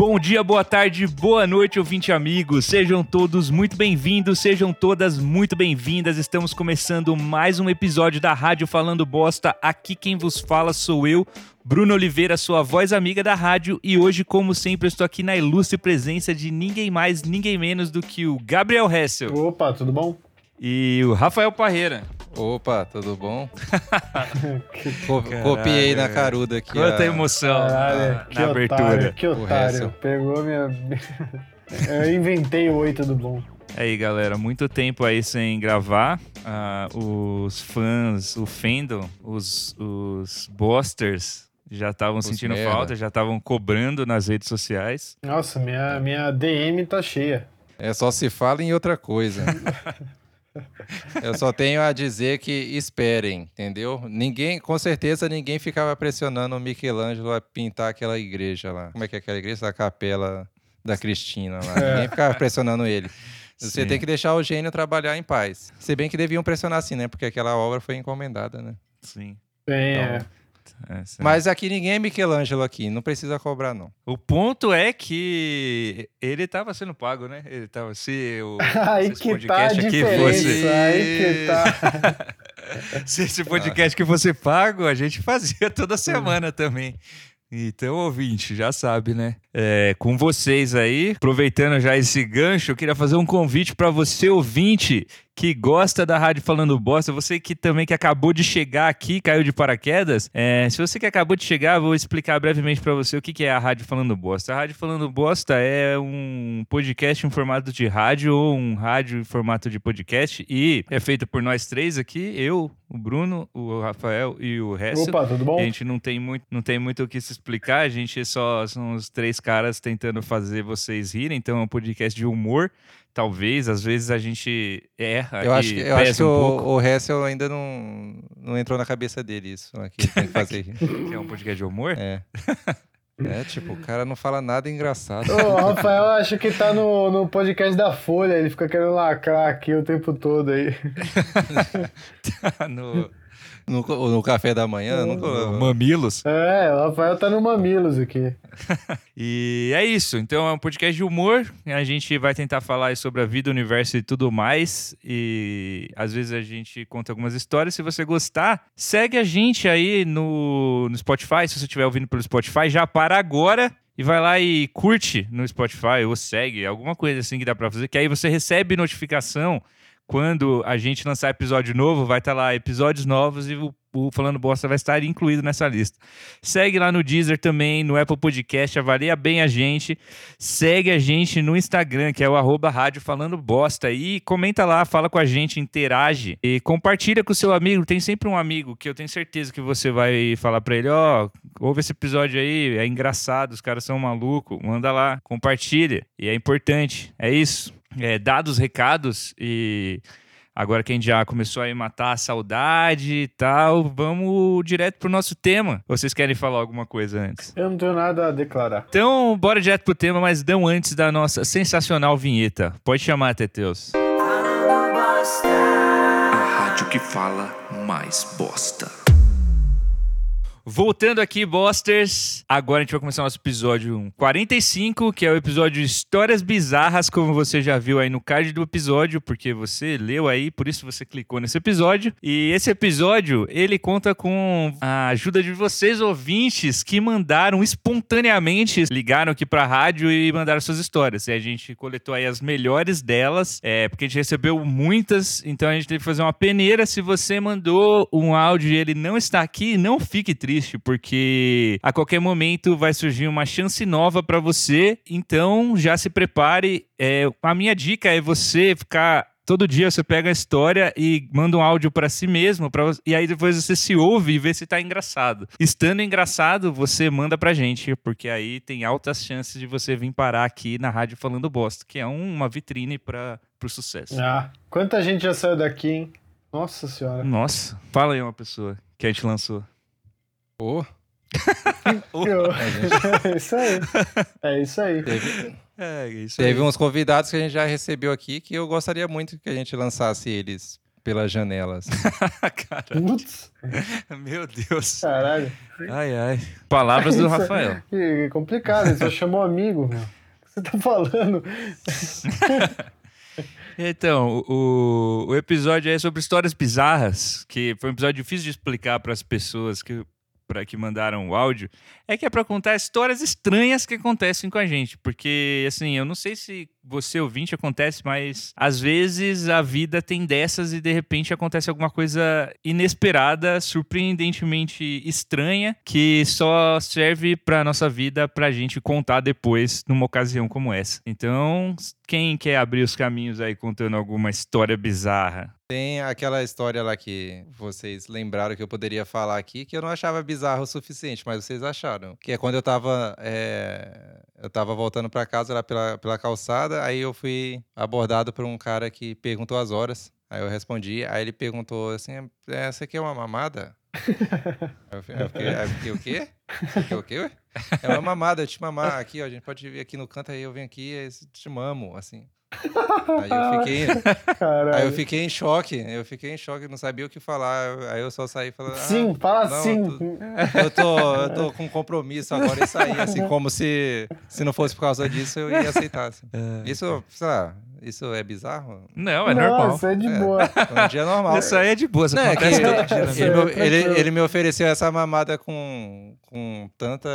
Bom dia, boa tarde, boa noite, ouvinte amigos. Sejam todos muito bem-vindos, sejam todas muito bem-vindas. Estamos começando mais um episódio da Rádio Falando Bosta. Aqui quem vos fala sou eu, Bruno Oliveira, sua voz amiga da rádio, e hoje, como sempre, estou aqui na ilustre presença de ninguém mais, ninguém menos do que o Gabriel Hessel. Opa, tudo bom? E o Rafael Parreira. Opa, tudo bom? Co copiei na caruda aqui. Quanta a... emoção Caralho, na, na otário, abertura. Que otário. Pegou minha. Eu inventei o oi, tudo bom. Aí, galera, muito tempo aí sem gravar. Uh, os fãs, o fandom, os, os bosters já estavam sentindo merda. falta, já estavam cobrando nas redes sociais. Nossa, minha, minha DM tá cheia. É só se fala em outra coisa. Eu só tenho a dizer que esperem, entendeu? Ninguém, com certeza, ninguém ficava pressionando o Michelangelo a pintar aquela igreja lá. Como é que é aquela igreja? A capela da Cristina lá. É. Ninguém ficava pressionando ele. Você Sim. tem que deixar o gênio trabalhar em paz. Se bem que deviam pressionar sim, né? Porque aquela obra foi encomendada, né? Sim. Sim, então, é. É, Mas aqui ninguém é Michelangelo aqui, não precisa cobrar, não. O ponto é que ele estava sendo pago, né? Ele estava se o aí se que tá podcast aqui fosse. Aí que tá. se esse podcast que fosse pago, a gente fazia toda semana também. Então, ouvinte, já sabe, né? É, com vocês aí, aproveitando já esse gancho, eu queria fazer um convite para você, ouvinte, que gosta da Rádio Falando Bosta, você que também que acabou de chegar aqui, caiu de paraquedas, é, se você que acabou de chegar, vou explicar brevemente para você o que, que é a Rádio Falando Bosta. A Rádio Falando Bosta é um podcast em formato de rádio ou um rádio em formato de podcast e é feito por nós três aqui, eu, o Bruno, o Rafael e o Hessel. Opa, tudo bom? A gente não tem muito, não tem muito o que se explicar, a gente só são os três caras tentando fazer vocês rirem, então é um podcast de humor talvez, às vezes a gente erra. Eu acho que, eu acho que um o, o Hessel ainda não, não entrou na cabeça dele isso. Aqui, tem que fazer. que é um podcast de humor? É. É, tipo, o cara não fala nada engraçado. o Rafael acha que tá no, no podcast da Folha, ele fica querendo lacrar aqui o tempo todo aí. tá no, no, no café da manhã? No, no Mamilos? É, o Rafael tá no Mamilos aqui. e é isso. Então é um podcast de humor. A gente vai tentar falar sobre a vida, o universo e tudo mais. E às vezes a gente conta algumas histórias. Se você gostar, segue a gente aí no, no Spotify. Se você estiver ouvindo pelo Spotify, já para agora e vai lá e curte no Spotify ou segue, alguma coisa assim que dá para fazer, que aí você recebe notificação quando a gente lançar episódio novo, vai estar tá lá episódios novos e o, o, Falando Bosta vai estar incluído nessa lista. Segue lá no Deezer também, no Apple Podcast, avalia bem a gente. Segue a gente no Instagram, que é o arroba rádio Falando Bosta. E comenta lá, fala com a gente, interage e compartilha com o seu amigo. Tem sempre um amigo que eu tenho certeza que você vai falar para ele, ó, oh, ouve esse episódio aí, é engraçado, os caras são malucos. Manda lá, compartilha. E é importante. É isso é, dados recados e agora que a gente já começou a matar a saudade e tal, vamos direto pro nosso tema. Vocês querem falar alguma coisa antes? Eu não tenho nada a declarar. Então, bora direto pro tema, mas não antes da nossa sensacional vinheta. Pode chamar, Teteus. A rádio que fala mais bosta. Voltando aqui, Bosters. Agora a gente vai começar nosso episódio 45, que é o episódio Histórias Bizarras, como você já viu aí no card do episódio, porque você leu aí, por isso você clicou nesse episódio. E esse episódio, ele conta com a ajuda de vocês, ouvintes, que mandaram espontaneamente, ligaram aqui pra rádio e mandaram suas histórias. E a gente coletou aí as melhores delas, é, porque a gente recebeu muitas, então a gente teve que fazer uma peneira. Se você mandou um áudio e ele não está aqui, não fique triste triste, porque a qualquer momento vai surgir uma chance nova para você. Então já se prepare. É, a minha dica é você ficar todo dia você pega a história e manda um áudio para si mesmo, pra, e aí depois você se ouve e vê se tá engraçado. Estando engraçado, você manda pra gente, porque aí tem altas chances de você vir parar aqui na rádio falando bosta, que é um, uma vitrine para pro sucesso. Ah, quanta gente já saiu daqui, hein? Nossa senhora. Nossa, fala aí uma pessoa que a gente lançou. Oh. oh. É isso aí. É isso aí. Teve, é, isso Teve aí. uns convidados que a gente já recebeu aqui que eu gostaria muito que a gente lançasse eles pela janela. assim. Meu Deus. caralho. Ai, ai. Palavras do Isso é- Rafael. Que complicado, ele só chamou amigo, meu. O que você tá falando? Então, o, o episódio é sobre histórias bizarras, que foi um episódio difícil de explicar para as pessoas que, pra, que mandaram o áudio. É que é para contar histórias estranhas que acontecem com a gente. Porque, assim, eu não sei se você ouvinte acontece, mas às vezes a vida tem dessas e de repente acontece alguma coisa inesperada, surpreendentemente estranha, que só serve para nossa vida pra gente contar depois numa ocasião como essa. Então, quem quer abrir os caminhos aí contando alguma história bizarra? Tem aquela história lá que vocês lembraram que eu poderia falar aqui, que eu não achava bizarro o suficiente, mas vocês acharam. Que é quando eu tava. é, Eu tava voltando pra casa lá pela, pela calçada, aí eu fui abordado por um cara que perguntou as horas. Aí eu respondi, aí ele perguntou assim: é, você quer uma mamada? Eu fiquei, eu eu fiquei, o quê? Fiquei, o quê? ué? É uma mamada, eu te mamar aqui, ó. A gente pode vir aqui no canto, aí eu venho aqui e te mamo, assim. Aí eu fiquei. Caralho. Aí eu fiquei em choque, eu fiquei em choque, não sabia o que falar. Aí eu só saí falando. ah, Sim, fala não, sim. tu- Eu tô, eu tô com compromisso agora e saí, assim, como se, se não fosse por causa disso eu ia aceitar. assim. Isso, sei lá, isso é bizarro? Não, é normal. Nossa, é de boa. É um dia normal. Isso aí é de boa, isso Não, é que ele, todo dia. Isso vida. ele, é me, ele, tranquilo. ele me ofereceu essa mamada com, com tanta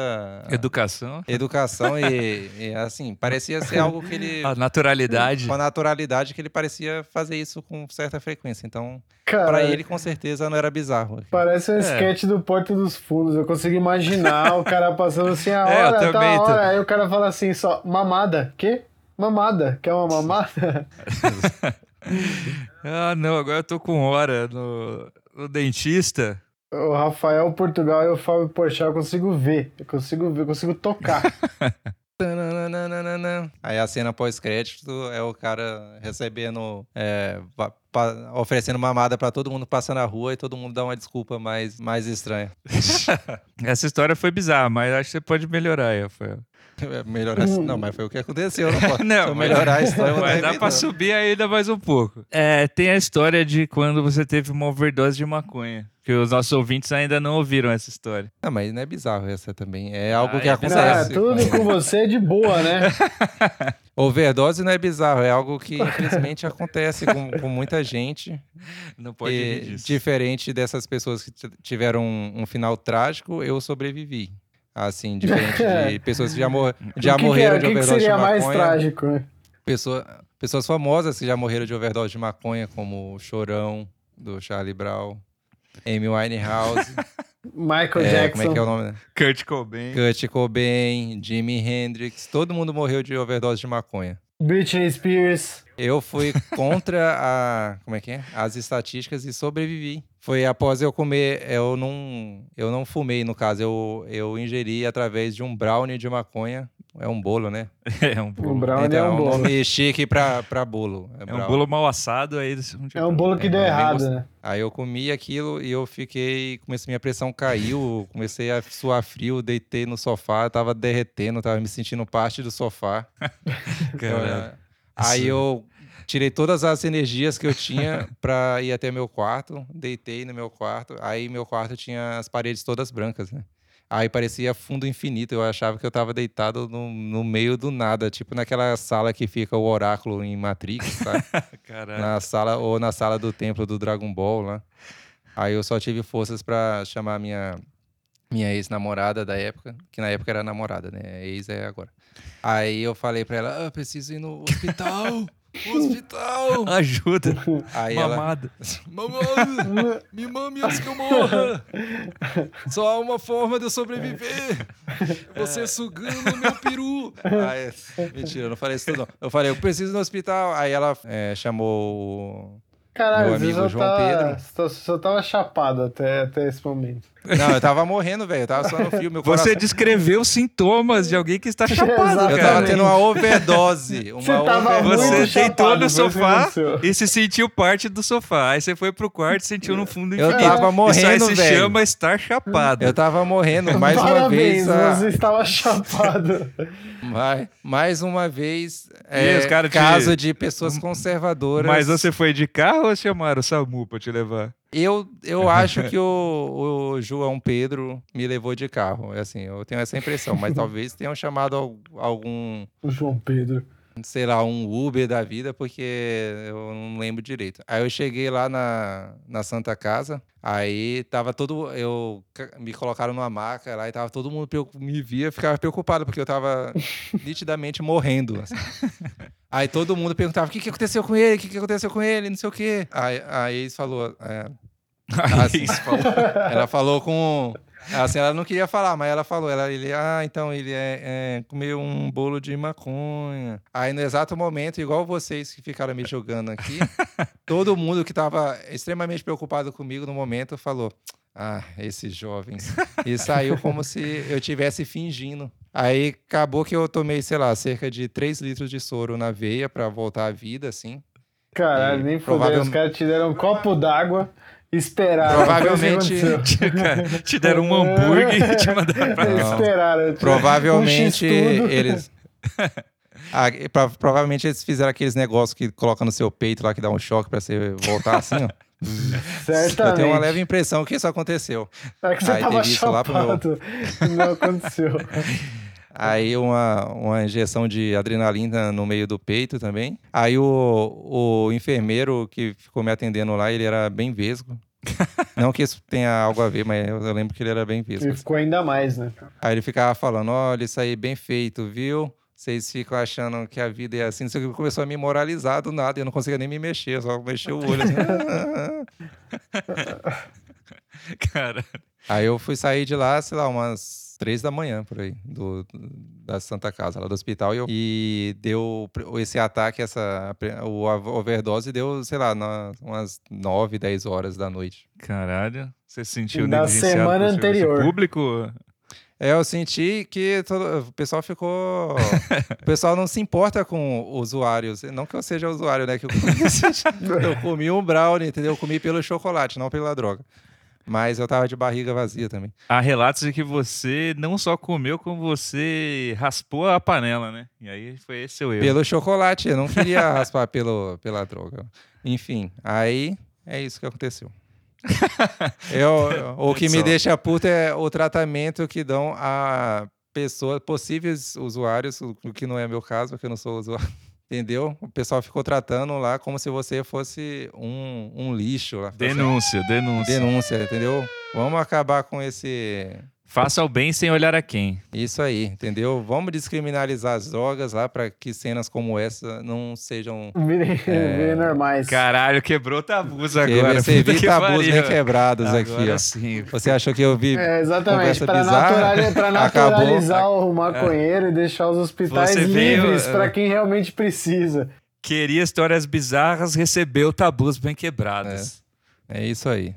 Educação, educação e, e, assim, parecia ser algo que ele. a naturalidade. Com a naturalidade que ele parecia fazer isso com certa frequência. Então, pra ele, com certeza, não era bizarro. Parece um É. sketch do Porto dos Fundos. Eu consigo imaginar o cara passando assim a É, eu hora, tá também a tô- hora. Aí o cara fala assim só, mamada. Quê? Mamada. Quer uma mamada? Ah, não, agora eu tô com hora no, no dentista. o Rafael Portugal e o Fábio Porchat eu consigo ver. Eu consigo ver, eu consigo tocar. Aí a cena pós-crédito é o cara recebendo, é, oferecendo mamada pra todo mundo passar na rua e todo mundo dá uma desculpa mais, mais estranha. Essa história foi bizarra, mas acho que você pode melhorar aí, Rafael. Melhorar, não, mas foi o que aconteceu. Não posso. Não, Se eu mas- melhorar a história, eu Mas dar dá pra revisão. subir ainda mais um pouco. É, tem a história de quando você teve uma overdose de maconha. Que os nossos ouvintes ainda não ouviram essa história. Não, mas não é bizarro essa também. É algo Ah, que é Ah, acontece. tudo com você é de boa, né? Overdose não é bizarro, é algo que infelizmente acontece com, com muita gente. Não pode E, rir disso. diferente dessas pessoas que tiveram um, um final trágico, eu sobrevivi. Assim, diferente de pessoas que já, mor já que que, morreram é, de o que que overdose seria de mais maconha. trágico? né? Pessoa- pessoas famosas que já morreram de overdose de maconha, como o Chorão, do Charlie Brown, Amy Winehouse, Michael é, Jackson. como é que é o nome? né? Kurt Cobain. Kurt Cobain, Jimi Hendrix, todo mundo morreu de overdose de maconha. Britney Spears. Eu fui contra a, como é que é? As estatísticas e sobrevivi. Foi após eu comer, eu não, eu não fumei no caso, eu, eu ingeri através de um brownie de maconha. É um bolo, né? É um bolo. brownie então, é um bolo. nome chique pra, pra bolo. É um brownie. bolo mal assado aí. É um bolo que É, deu é errado, gostoso. né? Aí eu comi aquilo e eu fiquei, comecei, minha pressão caiu, comecei a suar frio, deitei no sofá, tava derretendo, tava me sentindo parte do sofá. Cara, Aí eu tirei todas as energias que eu tinha pra ir até meu quarto, deitei no meu quarto. Aí meu quarto tinha as paredes todas brancas, né? Aí parecia fundo infinito. Eu achava que eu tava deitado no, no meio do nada, tipo naquela sala que fica o oráculo em Matrix, sabe? na sala ou na sala do templo do Dragon Ball lá. Aí eu só tive forças pra chamar minha minha ex-namorada da época, que na época era namorada, né? Ex é agora. Aí eu falei pra ela, ah, preciso ir no hospital. hospital. Ajuda. Aí ela, Mamada. mamãe, me mame antes que eu morra. Só há uma forma de eu sobreviver. Você sugando o meu peru. Aí, mentira, eu não falei isso tudo não. Eu falei, eu preciso ir no hospital. Aí ela é, chamou o Caralho, Meu amigo só, João tá, Pedro. Só, só tava chapado até, até esse momento. Não, eu tava morrendo, velho. Eu tava só no filme. meu Você coração- descreveu sintomas de alguém que está chapado, Exatamente. Eu cara. tava tendo uma overdose. Uma Você tava overdose. Você deitou no sofá e se sentiu parte do sofá. Aí você foi pro quarto e sentiu no fundo Eu infinito. tava morrendo, Isso aí se chama estar chapado. Eu tava morrendo mais uma Parabéns, vez. a- você estava chapado. mais, mais uma vez. E É, os caras te- caso de pessoas conservadoras. Mas você foi de carro ou chamaram o SAMU pra te levar? Eu, eu acho que o, o João Pedro me levou de carro. É assim, eu tenho essa impressão. Mas talvez tenham chamado al- algum, O João Pedro. sei lá, um Uber da vida, porque eu não lembro direito. Aí eu cheguei lá na, na Santa Casa, aí tava todo. Eu me colocaram numa maca lá e tava todo mundo me via, ficava preocupado, porque eu tava nitidamente morrendo. assim. Aí todo mundo perguntava: o que, que aconteceu com ele? O que, que aconteceu com ele? Não sei o quê. Aí, aí eles falou. é, Falam, ela falou com. Assim, ela não queria falar, mas ela falou. Ela, ele, ah, então ele é, é, comeu um bolo de maconha. Aí no exato momento, igual vocês que ficaram me jogando aqui, todo mundo que estava extremamente preocupado comigo no momento falou. Ah, esses jovens. E saiu como se eu tivesse fingindo. Aí acabou que eu tomei, sei lá, cerca de 3 litros de soro na veia pra voltar à vida, assim. Caralho, E nem provável- fudeu. Os caras te deram um copo d'água, esperaram. Provavelmente-. Cara, te deram um hambúrguer e te mandaram pra Não. cá. Esperaram. Provavelmente um eles. Ah, prova- provavelmente eles fizeram aqueles negócios que coloca no seu peito lá que dá um choque pra você voltar assim, ó. Certamente. Eu tenho uma leve impressão que isso aconteceu. É que você Aí tava teve isso lá pro meu-. Não aconteceu. Aí uma, uma injeção de adrenalina no meio do peito também. Aí o, o enfermeiro que ficou me atendendo lá, ele era bem vesgo. Não que isso tenha algo a ver, mas eu, lembro que ele era bem vesgo. E ficou ainda mais, né? Aí ele ficava falando: olha, isso aí bem feito, viu? Vocês ficam achando que a vida é assim. Isso começou a me moralizar do nada. e Eu não conseguia nem me mexer, só mexer o olho. assim. Cara, aí eu fui sair de lá, sei lá, umas três da manhã por aí, do, da Santa Casa, lá do hospital. E, eu- e deu esse ataque, essa, o overdose deu, sei lá, na- umas nove, dez horas da noite. caralho. Você se sentiu negligenciado semana anterior. público? É, eu senti que todo- o pessoal ficou. o pessoal não se importa com usuários. Não que eu seja usuário, né? Que eu, eu comi um brownie, entendeu? Eu comi pelo chocolate, não pela droga. Mas eu tava de barriga vazia também. Há relatos de que você não só comeu, como você raspou a panela, né? E aí foi esse o erro. Pelo chocolate, eu não queria raspar pelo, pela droga. Enfim, aí é isso que aconteceu. Eu, o que me deixa puto é o tratamento que dão a pessoas, possíveis usuários, o o que não é meu caso, porque eu não sou usuário. Entendeu? O pessoal ficou tratando lá como se você fosse um, um lixo. Lá. Denúncia, denúncia. Denúncia, entendeu? Vamos acabar com esse. Faça o bem sem olhar a quem. Isso aí, entendeu? Vamos descriminalizar as drogas lá para que cenas como essa não sejam Virem, virem normais. Caralho, quebrou tabus Que agora. você puta vi que tabus bem quebrados aqui, Agora ó. sim. Você achou que eu vi É, exatamente, conversa para bizarra? naturalizar o maconheiro e deixar os hospitais Você veio, livres é. para quem realmente precisa. Queria histórias bizarras, recebeu tabus bem quebrados. É isso aí.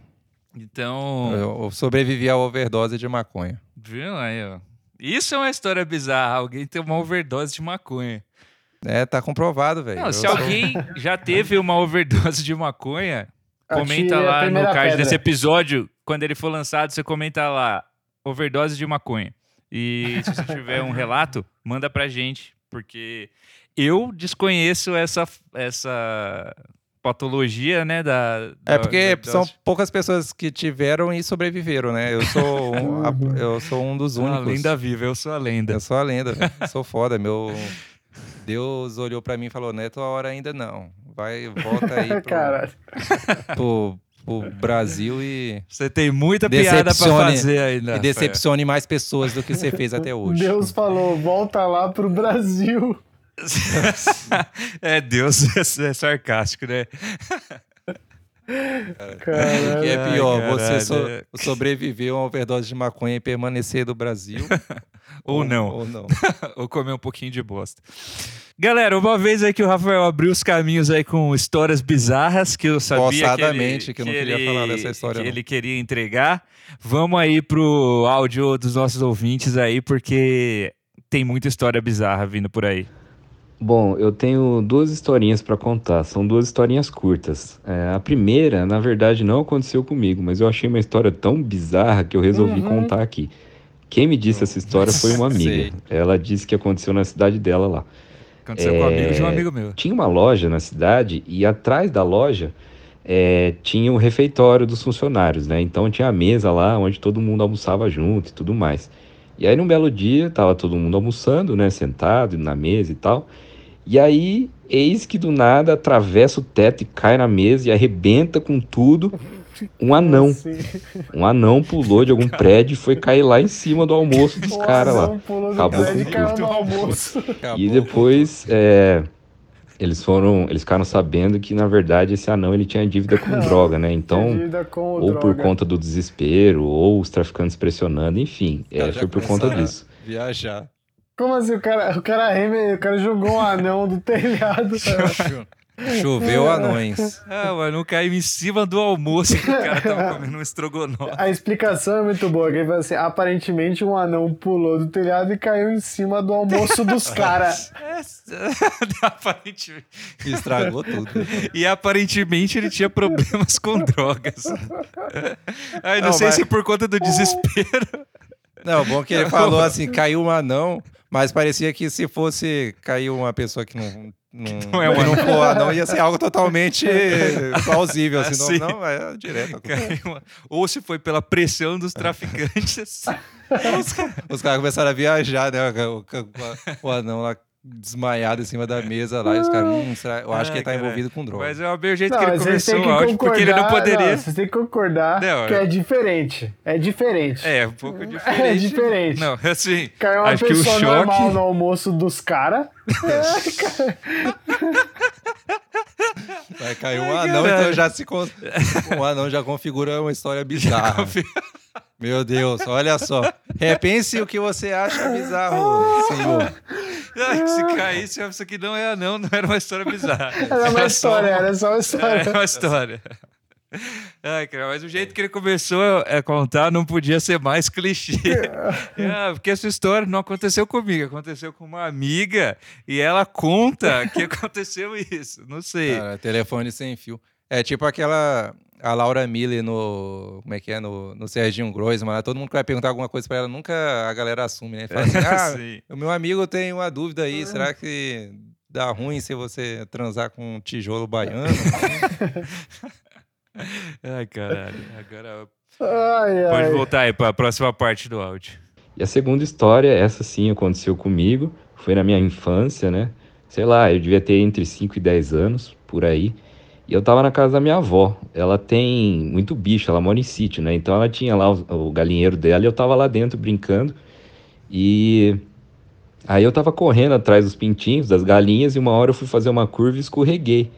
Então, Eu, sobrevivi à overdose de maconha. viu aí, ó. Isso é uma história bizarra. Alguém tem uma overdose de maconha. É, tá comprovado, velho. Se sou- alguém já teve uma overdose de maconha, comenta lá no card pedra. desse episódio. Quando ele for lançado, você comenta lá, overdose de maconha. E se você tiver um relato, manda pra gente, porque eu desconheço essa, essa patologia, né, da... É da porque overdose. são poucas pessoas que tiveram e sobreviveram, né? Eu sou um, a- Uhum. eu sou um dos A únicos. lenda viva, eu sou a lenda. Eu sou a lenda, sou foda. Meu Deus olhou pra mim e falou: Não é tua hora ainda não. Vai, volta aí pro, pro, pro Brasil e, Você tem muita piada pra Decepcione- fazer ainda. e decepcione mais pessoas do que você fez até hoje. Deus falou, volta lá pro Brasil. é, Deus é, é sarcástico, né? O que é pior, você caralho. so- sobreviver a uma overdose de maconha e permanecer do Brasil? Ou não. Ou não. ou comer um pouquinho de bosta. Galera, uma vez aí que o Rafael abriu os caminhos aí com histórias bizarras que eu sabia que ele, que eu não queria ele- falar dessa história, que não. ele queria entregar. Vamos aí pro áudio dos nossos ouvintes aí, porque tem muita história bizarra vindo por aí. Bom, eu tenho duas historinhas para contar. São duas historinhas curtas. É, a primeira, na verdade, não aconteceu comigo, mas eu achei uma história tão bizarra que eu resolvi Uhum. contar aqui. Quem me disse essa história foi uma amiga. Ela disse que aconteceu na cidade dela lá. Aconteceu com É, amigos de um amigo meu. Tinha uma loja na cidade e atrás da loja é, tinha o refeitório dos funcionários, né? Então tinha a mesa lá onde todo mundo almoçava junto e tudo mais. E aí num belo dia tava todo mundo almoçando, né? Sentado na mesa e tal. E aí, eis que do nada atravessa o teto e cai na mesa e arrebenta com tudo um anão. Assim. Um anão pulou de algum prédio e foi cair lá em cima do almoço dos caras lá. Acabou e com tudo. E depois é, eles foram, eles ficaram sabendo que na verdade esse anão ele tinha dívida com droga, né? Então, ou por droga. conta do desespero, ou os traficantes pressionando, enfim, é, foi por conta disso. Viajar. Como assim? O cara, o cara, reme- o cara jogou um anão do telhado. cara. Choveu anões. Ah, mano, caiu em cima do almoço que o cara tava comendo um estrogonofe. A explicação é muito boa. Que ele fala assim, aparentemente um anão pulou do telhado e caiu em cima do almoço dos caras. É, aparentemente. Estragou tudo. E aparentemente ele tinha problemas com drogas. Ai, não, Não, sei mas- se por conta do desespero. Não, bom que ele falou assim, caiu um anão, mas parecia que se fosse cair uma pessoa que não... Não, Não é um não for anão, ia ser algo totalmente plausível. Assim, Assim. não, não, é direto. Ou se foi pela pressão dos traficantes. Os caras começaram a viajar, né? O, o- o anão lá desmaiado em cima da mesa lá. E os caras, hum, será- eu acho que ele tá cara. envolvido com droga. Mas é o meu jeito Não, que ele começou o que áudio, porque ele não poderia. Não, vocês têm que concordar Não, que é- é diferente. É diferente. É, um pouco diferente. É diferente. Não, assim. Caiu uma acho que o pessoa choque. normal no almoço dos caras. Vai cair um Ai, anão, então já se. con- Um anão já configura uma história bizarra. Meu Deus, olha só. Repense o que você acha bizarro, senhor. Ai, se caísse, isso aqui não é não, não era uma história bizarra. Era uma só história, era só uma história. É uma história. Ai, cara, mas o jeito que ele começou a contar não podia ser mais clichê. É, porque essa história não aconteceu comigo, aconteceu com uma amiga e ela conta que aconteceu isso. Não sei. Cara, telefone sem fio. É tipo aquela. A Laura Miller no. Como é que é? No, no Serginho Groisman. lá, Todo mundo que vai perguntar alguma coisa pra ela, nunca a galera assume, né? Fala assim: ah, Sim. o meu amigo tem uma dúvida aí. Será que dá ruim se você transar com um tijolo baiano? Ai, caralho. Agora Ai, ai. pode voltar aí para a próxima parte do áudio. E a segunda história, essa sim aconteceu comigo, foi na minha infância, né? Sei lá, eu devia ter entre 5 e 10 anos, por aí. E eu tava na casa da minha avó. Ela tem muito bicho, ela mora em sítio, né? Então ela tinha lá o, o galinheiro dela e eu tava lá dentro brincando. E aí eu tava correndo atrás dos pintinhos, das galinhas, e uma hora eu fui fazer uma curva e escorreguei.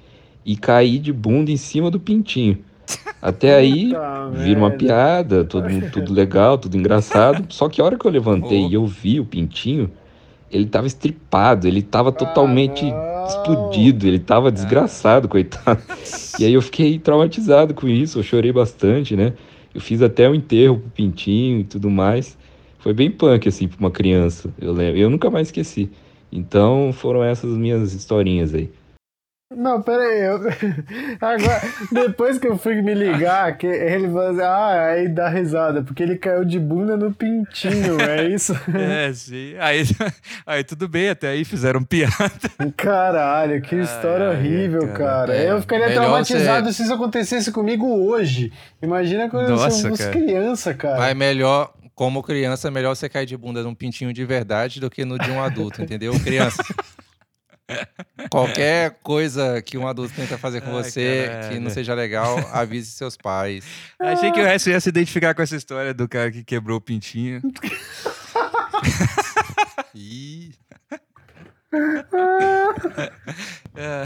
E caí de bunda em cima do pintinho. Até aí, vira uma piada, tudo, tudo legal, tudo engraçado. Só que a hora que eu levantei Oh. e eu vi o pintinho, ele tava estripado, ele tava totalmente não. Explodido, ele tava desgraçado, coitado. E aí eu fiquei traumatizado com isso, eu chorei bastante, né? Eu fiz até o enterro pro pintinho e tudo mais. Foi bem punk, assim, pra uma criança, eu lembro. Eu nunca mais esqueci. Então foram essas minhas historinhas aí. Não, pera aí. Eu... Agora, depois que eu fui me ligar, que ele falou assim, ah, aí dá risada, porque ele caiu de bunda no pintinho, é isso? É, sim. Aí, aí tudo bem, até aí fizeram piada. Caralho, que história ai, horrível, cara. cara. É, eu ficaria traumatizado se isso acontecesse comigo hoje. Imagina quando Nossa, eu cara. fosse criança, cara. Mas melhor, como criança, é melhor você cair de bunda num pintinho de verdade do que no de um adulto, entendeu? Criança. Qualquer coisa que um adulto tenta fazer com Ai, você que não seja legal, avise seus pais. Achei que o resto ia se identificar com essa história do cara que quebrou o pintinho. Ih, É.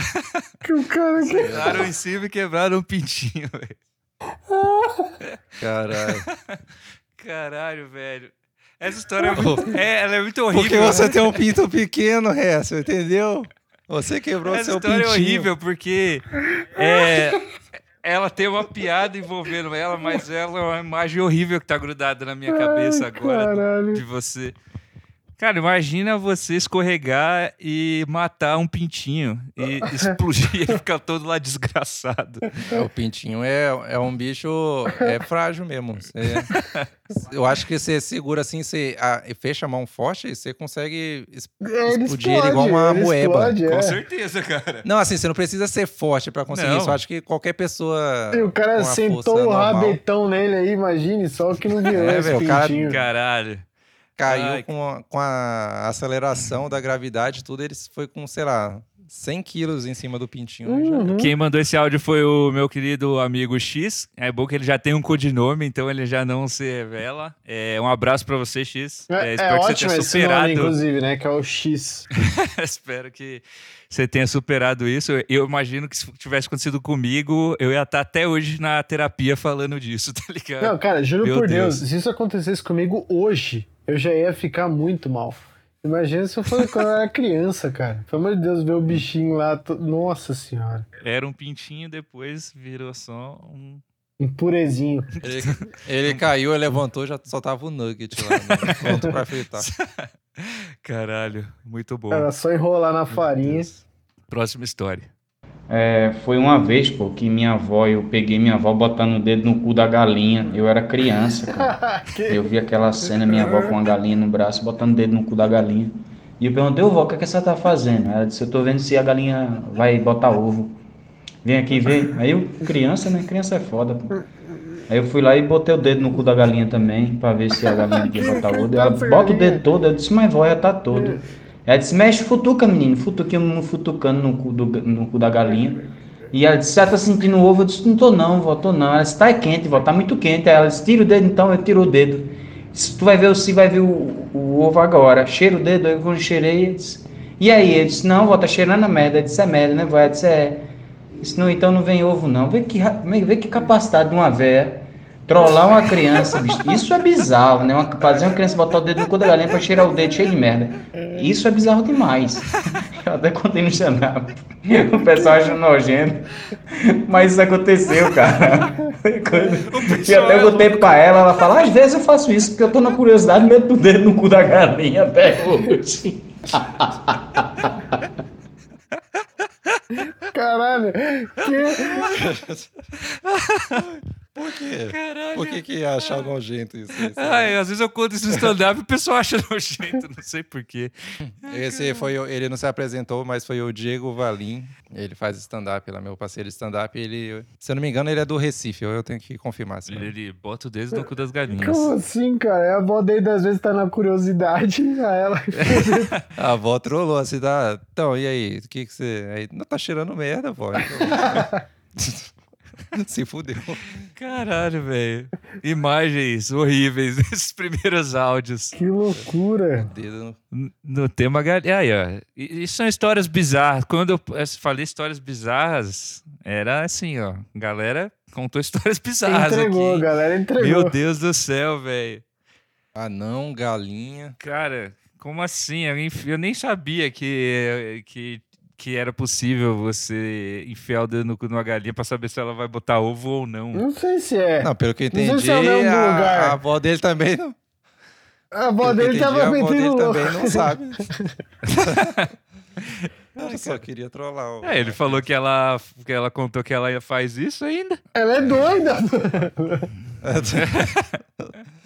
Que o cara que... Sentaram em cima e quebraram um pintinho, velho. Caralho. Caralho, velho. Essa história é muito, é, ela é muito horrível. Porque você tem um pinto pequeno, Hessel, entendeu? Você quebrou Essa seu história pintinho. é horrível porque é, ela tem uma piada envolvendo ela, mas ela é uma imagem horrível que tá grudada na minha cabeça Ai, agora caralho. de você. Cara, imagina você escorregar e matar um pintinho e explodir e ficar todo lá desgraçado. É, o pintinho é, é um bicho é frágil mesmo. Você- eu acho que você segura assim, você e fecha a mão forte e você consegue es- ele explodir ele igual explode, uma ele moeba. explode, Com é. certeza, cara. Não, assim, você não precisa ser forte pra conseguir Não. isso. Eu acho que qualquer pessoa. E o cara com a sentou o normal rabetão nele aí, imagine só o que não virou É, esse velho, o cara- pintinho. Caralho. Caiu Ai, com, a, com a aceleração da gravidade, tudo. Ele foi com, sei lá, 100 quilos em cima do pintinho. já- Uhum. Quem mandou esse áudio foi o meu querido amigo X. É bom que ele já tem um codinome, então ele já não se revela. É, um abraço pra você, X. É, é espero que você ótimo tenha esse superado. nome, inclusive, né? Que é o X. espero que você tenha superado isso. Eu imagino que se tivesse acontecido comigo, eu ia estar até hoje na terapia falando disso, tá ligado? Não, cara, juro Meu por Deus. Deus. se isso acontecesse comigo hoje, eu já ia ficar muito mal. Imagina se eu fosse quando eu era criança, cara. Pelo amor de Deus, ver o bichinho lá. to- Nossa senhora. Era um pintinho, depois virou só um. Um purezinho. Ele, ele caiu, ele levantou, já só tava o nugget lá, né? pronto pra fritar. Caralho, muito bom. Era só enrolar na farinha. Próxima história. É, foi uma vez, pô, que minha avó, eu peguei minha avó botando o dedo no cu da galinha. Eu era criança, cara. Eu vi aquela cena, minha avó com a galinha no braço, botando o dedo no cu da galinha. E eu perguntei, ô vó, o que, é que você tá fazendo? Ela disse, eu tô vendo se a galinha vai botar ovo. Vem aqui ver. Aí eu, criança, né? Criança é foda, pô. Aí eu fui lá e botei o dedo no cu da galinha também, pra ver se a galinha ia botar ovo. Ela, bota o dedo todo. Eu disse, mas vó, já tá todo. Ela disse, mexe, futuca, menino. Futuquinho no futucando no cu, do, no cu da galinha. E ela disse, você tá sentindo ovo? Eu disse, não tô não, vó, tô não. Ela disse, tá quente, vó, tá muito quente. Aí ela disse, tira o dedo então, eu tiro o dedo. Disse, tu vai ver, se vai ver o, o ovo agora. Cheira o dedo, eu cheirei, eu disse, e aí? Ele disse, não, vó, tá cheirando a merda. Eu disse, é merda, né, vó? Ela disse, é. Disse, não, então não vem ovo não. Vê que, vê que capacidade de uma véia trollar uma criança, bicho. Isso é bizarro, né? Uma, fazer uma criança botar o dedo no cu da galinha pra cheirar o dedo cheio de merda. Isso é bizarro demais. Eu até contei no stand-up. O pessoal acha nojento. Mas isso aconteceu, cara. E até eu contei pra ela, ela fala, às vezes eu faço isso, porque eu tô na curiosidade, meto o dedo no cu da galinha até hoje. Caralho. Que... Por quê? Caralho. Por que, que achar nojento isso? Esse, Ai, às vezes eu conto isso no stand-up e o pessoal acha nojento, não sei porquê. Esse foi ele não se apresentou, mas foi o Diego Valim. Ele faz stand-up, ele é meu parceiro de stand-up. Ele, se eu não me engano, ele é do Recife. Eu tenho que confirmar. Se Ele, ele bota o dedo no cu das galinhas. Como assim, cara? A avó dele às vezes tá na curiosidade. Aí ela. A avó trollou assim, tá? Então, e aí? O que que você. Aí, não tá cheirando merda, vó. Então... Se fudeu. Caralho, velho. Imagens horríveis nesses primeiros áudios. Que loucura. No- No tema galinha. Aí, ó. E são histórias bizarras. Quando eu eh, falei histórias bizarras, era assim, ó. Galera contou histórias bizarras entregou, aqui. galera entregou. Meu Deus do céu, velho. Anão, galinha. Cara, como assim? Eu nem sabia que, que, que era possível você enfiar o dedo no cu de uma galinha pra saber se ela vai botar ovo ou não. Não sei se é. Não, pelo que eu Não sei entendi, se é o mesmo a, lugar. a avó dele também não. A avó pelo dele entendi, tava a avó metendo dele louco. também não sabe. Ela só queria trollar. o- É, ele falou que ela, que ela contou que ela faz isso ainda. Ela é doida.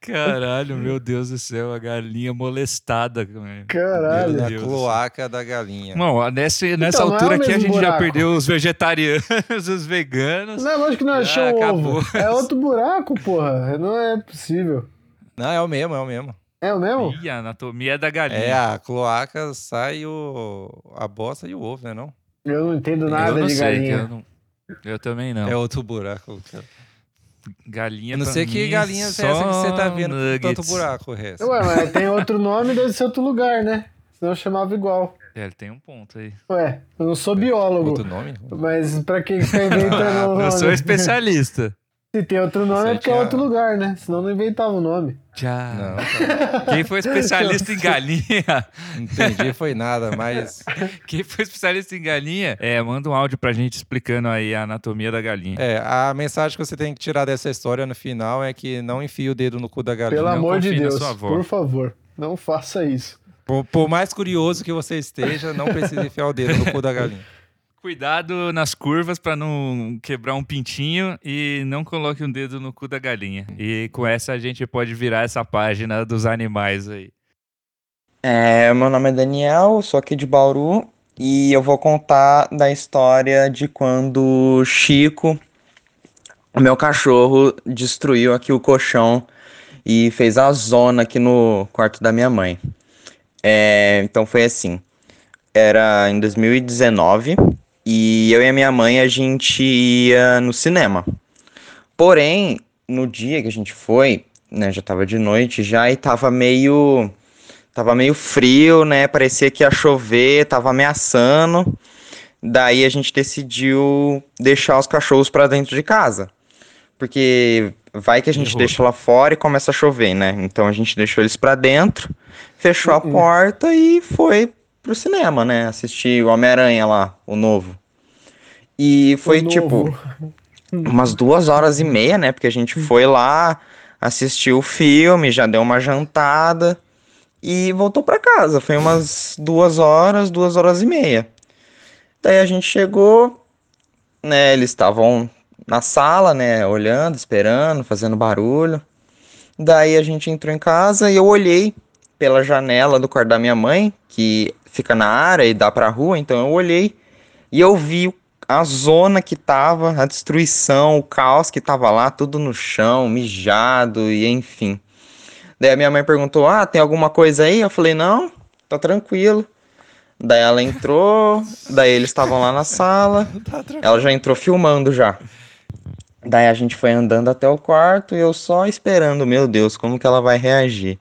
Caralho, meu Deus do céu, a galinha molestada. Caralho. Deus do cloaca da galinha. Bom, nessa, nessa Então, não é altura o aqui a gente já buraco. perdeu os vegetarianos, os veganos. Não é lógico que não Ah, achou o acabou. ovo. É outro buraco, porra. Não é possível. Não, é o mesmo, é o mesmo. É o mesmo? Ih, a anatomia da galinha. É, a cloaca sai o... a bosta e o ovo, né? Não? Eu não entendo eu nada não de sei, que galinha. eu, não- eu também não. É outro buraco. Galinha Eu não sei que galinha é só essa que você tá vendo tanto buraco, o resto. Ué, mas tem outro nome, deve ser outro lugar, né? Senão eu chamava igual. É, ele tem um ponto aí. Ué, eu não sou biólogo. Outro nome? Mas pra quem fica inventando. Eu sou especialista. Se tem outro nome é porque é outro lugar, né? Senão não inventava o nome. Já. Não, Quem foi especialista em galinha? não entendi, foi nada, mas Quem foi especialista em galinha? É, manda um áudio pra gente explicando aí a anatomia da galinha. é, a mensagem que você tem que tirar dessa história no final é que não enfie o dedo no cu da galinha. Pelo não amor de Deus, por favor, não faça isso. Por, por mais curioso que você esteja, não precisa enfiar o dedo no cu da galinha. Cuidado nas curvas pra não quebrar um pintinho e não coloque um dedo no cu da galinha. E com essa a gente pode virar essa página dos animais aí. É, meu nome é Daniel, sou aqui de Bauru e eu vou contar da história de quando Chico, meu cachorro, destruiu aqui o colchão e fez a zona aqui no quarto da minha mãe. É, então foi assim, era em 2019 e eu e a minha mãe a gente ia no cinema. Porém, no dia que a gente foi, né, já tava de noite já e tava meio Tava meio frio, né? Parecia que ia chover, tava ameaçando. Daí a gente decidiu deixar os cachorros pra dentro de casa. Porque vai que a gente Errou. deixa lá fora e começa a chover, né? Então a gente deixou eles pra dentro, fechou a porta e foi pro cinema, né? Assistir o Homem-Aranha lá, o novo. E foi tipo novo. umas duas horas e meia, né? Porque a gente foi lá, assistiu o filme, já deu uma jantada e voltou pra casa. Foi umas duas horas, duas horas e meia. Daí a gente chegou, né? Eles estavam na sala, né? Olhando, esperando, fazendo barulho. Daí a gente entrou em casa e eu olhei pela janela do quarto da minha mãe, que fica na área e dá pra rua, então eu olhei e eu vi a zona que tava, a destruição, o caos que tava lá, tudo no chão, mijado e enfim. Daí a minha mãe perguntou: Ah, tem alguma coisa aí? Eu falei: Não, tá tranquilo. Daí ela entrou, daí eles estavam lá na sala, ela já entrou filmando já. Daí a gente foi andando até o quarto e eu só esperando, meu Deus, como que ela vai reagir.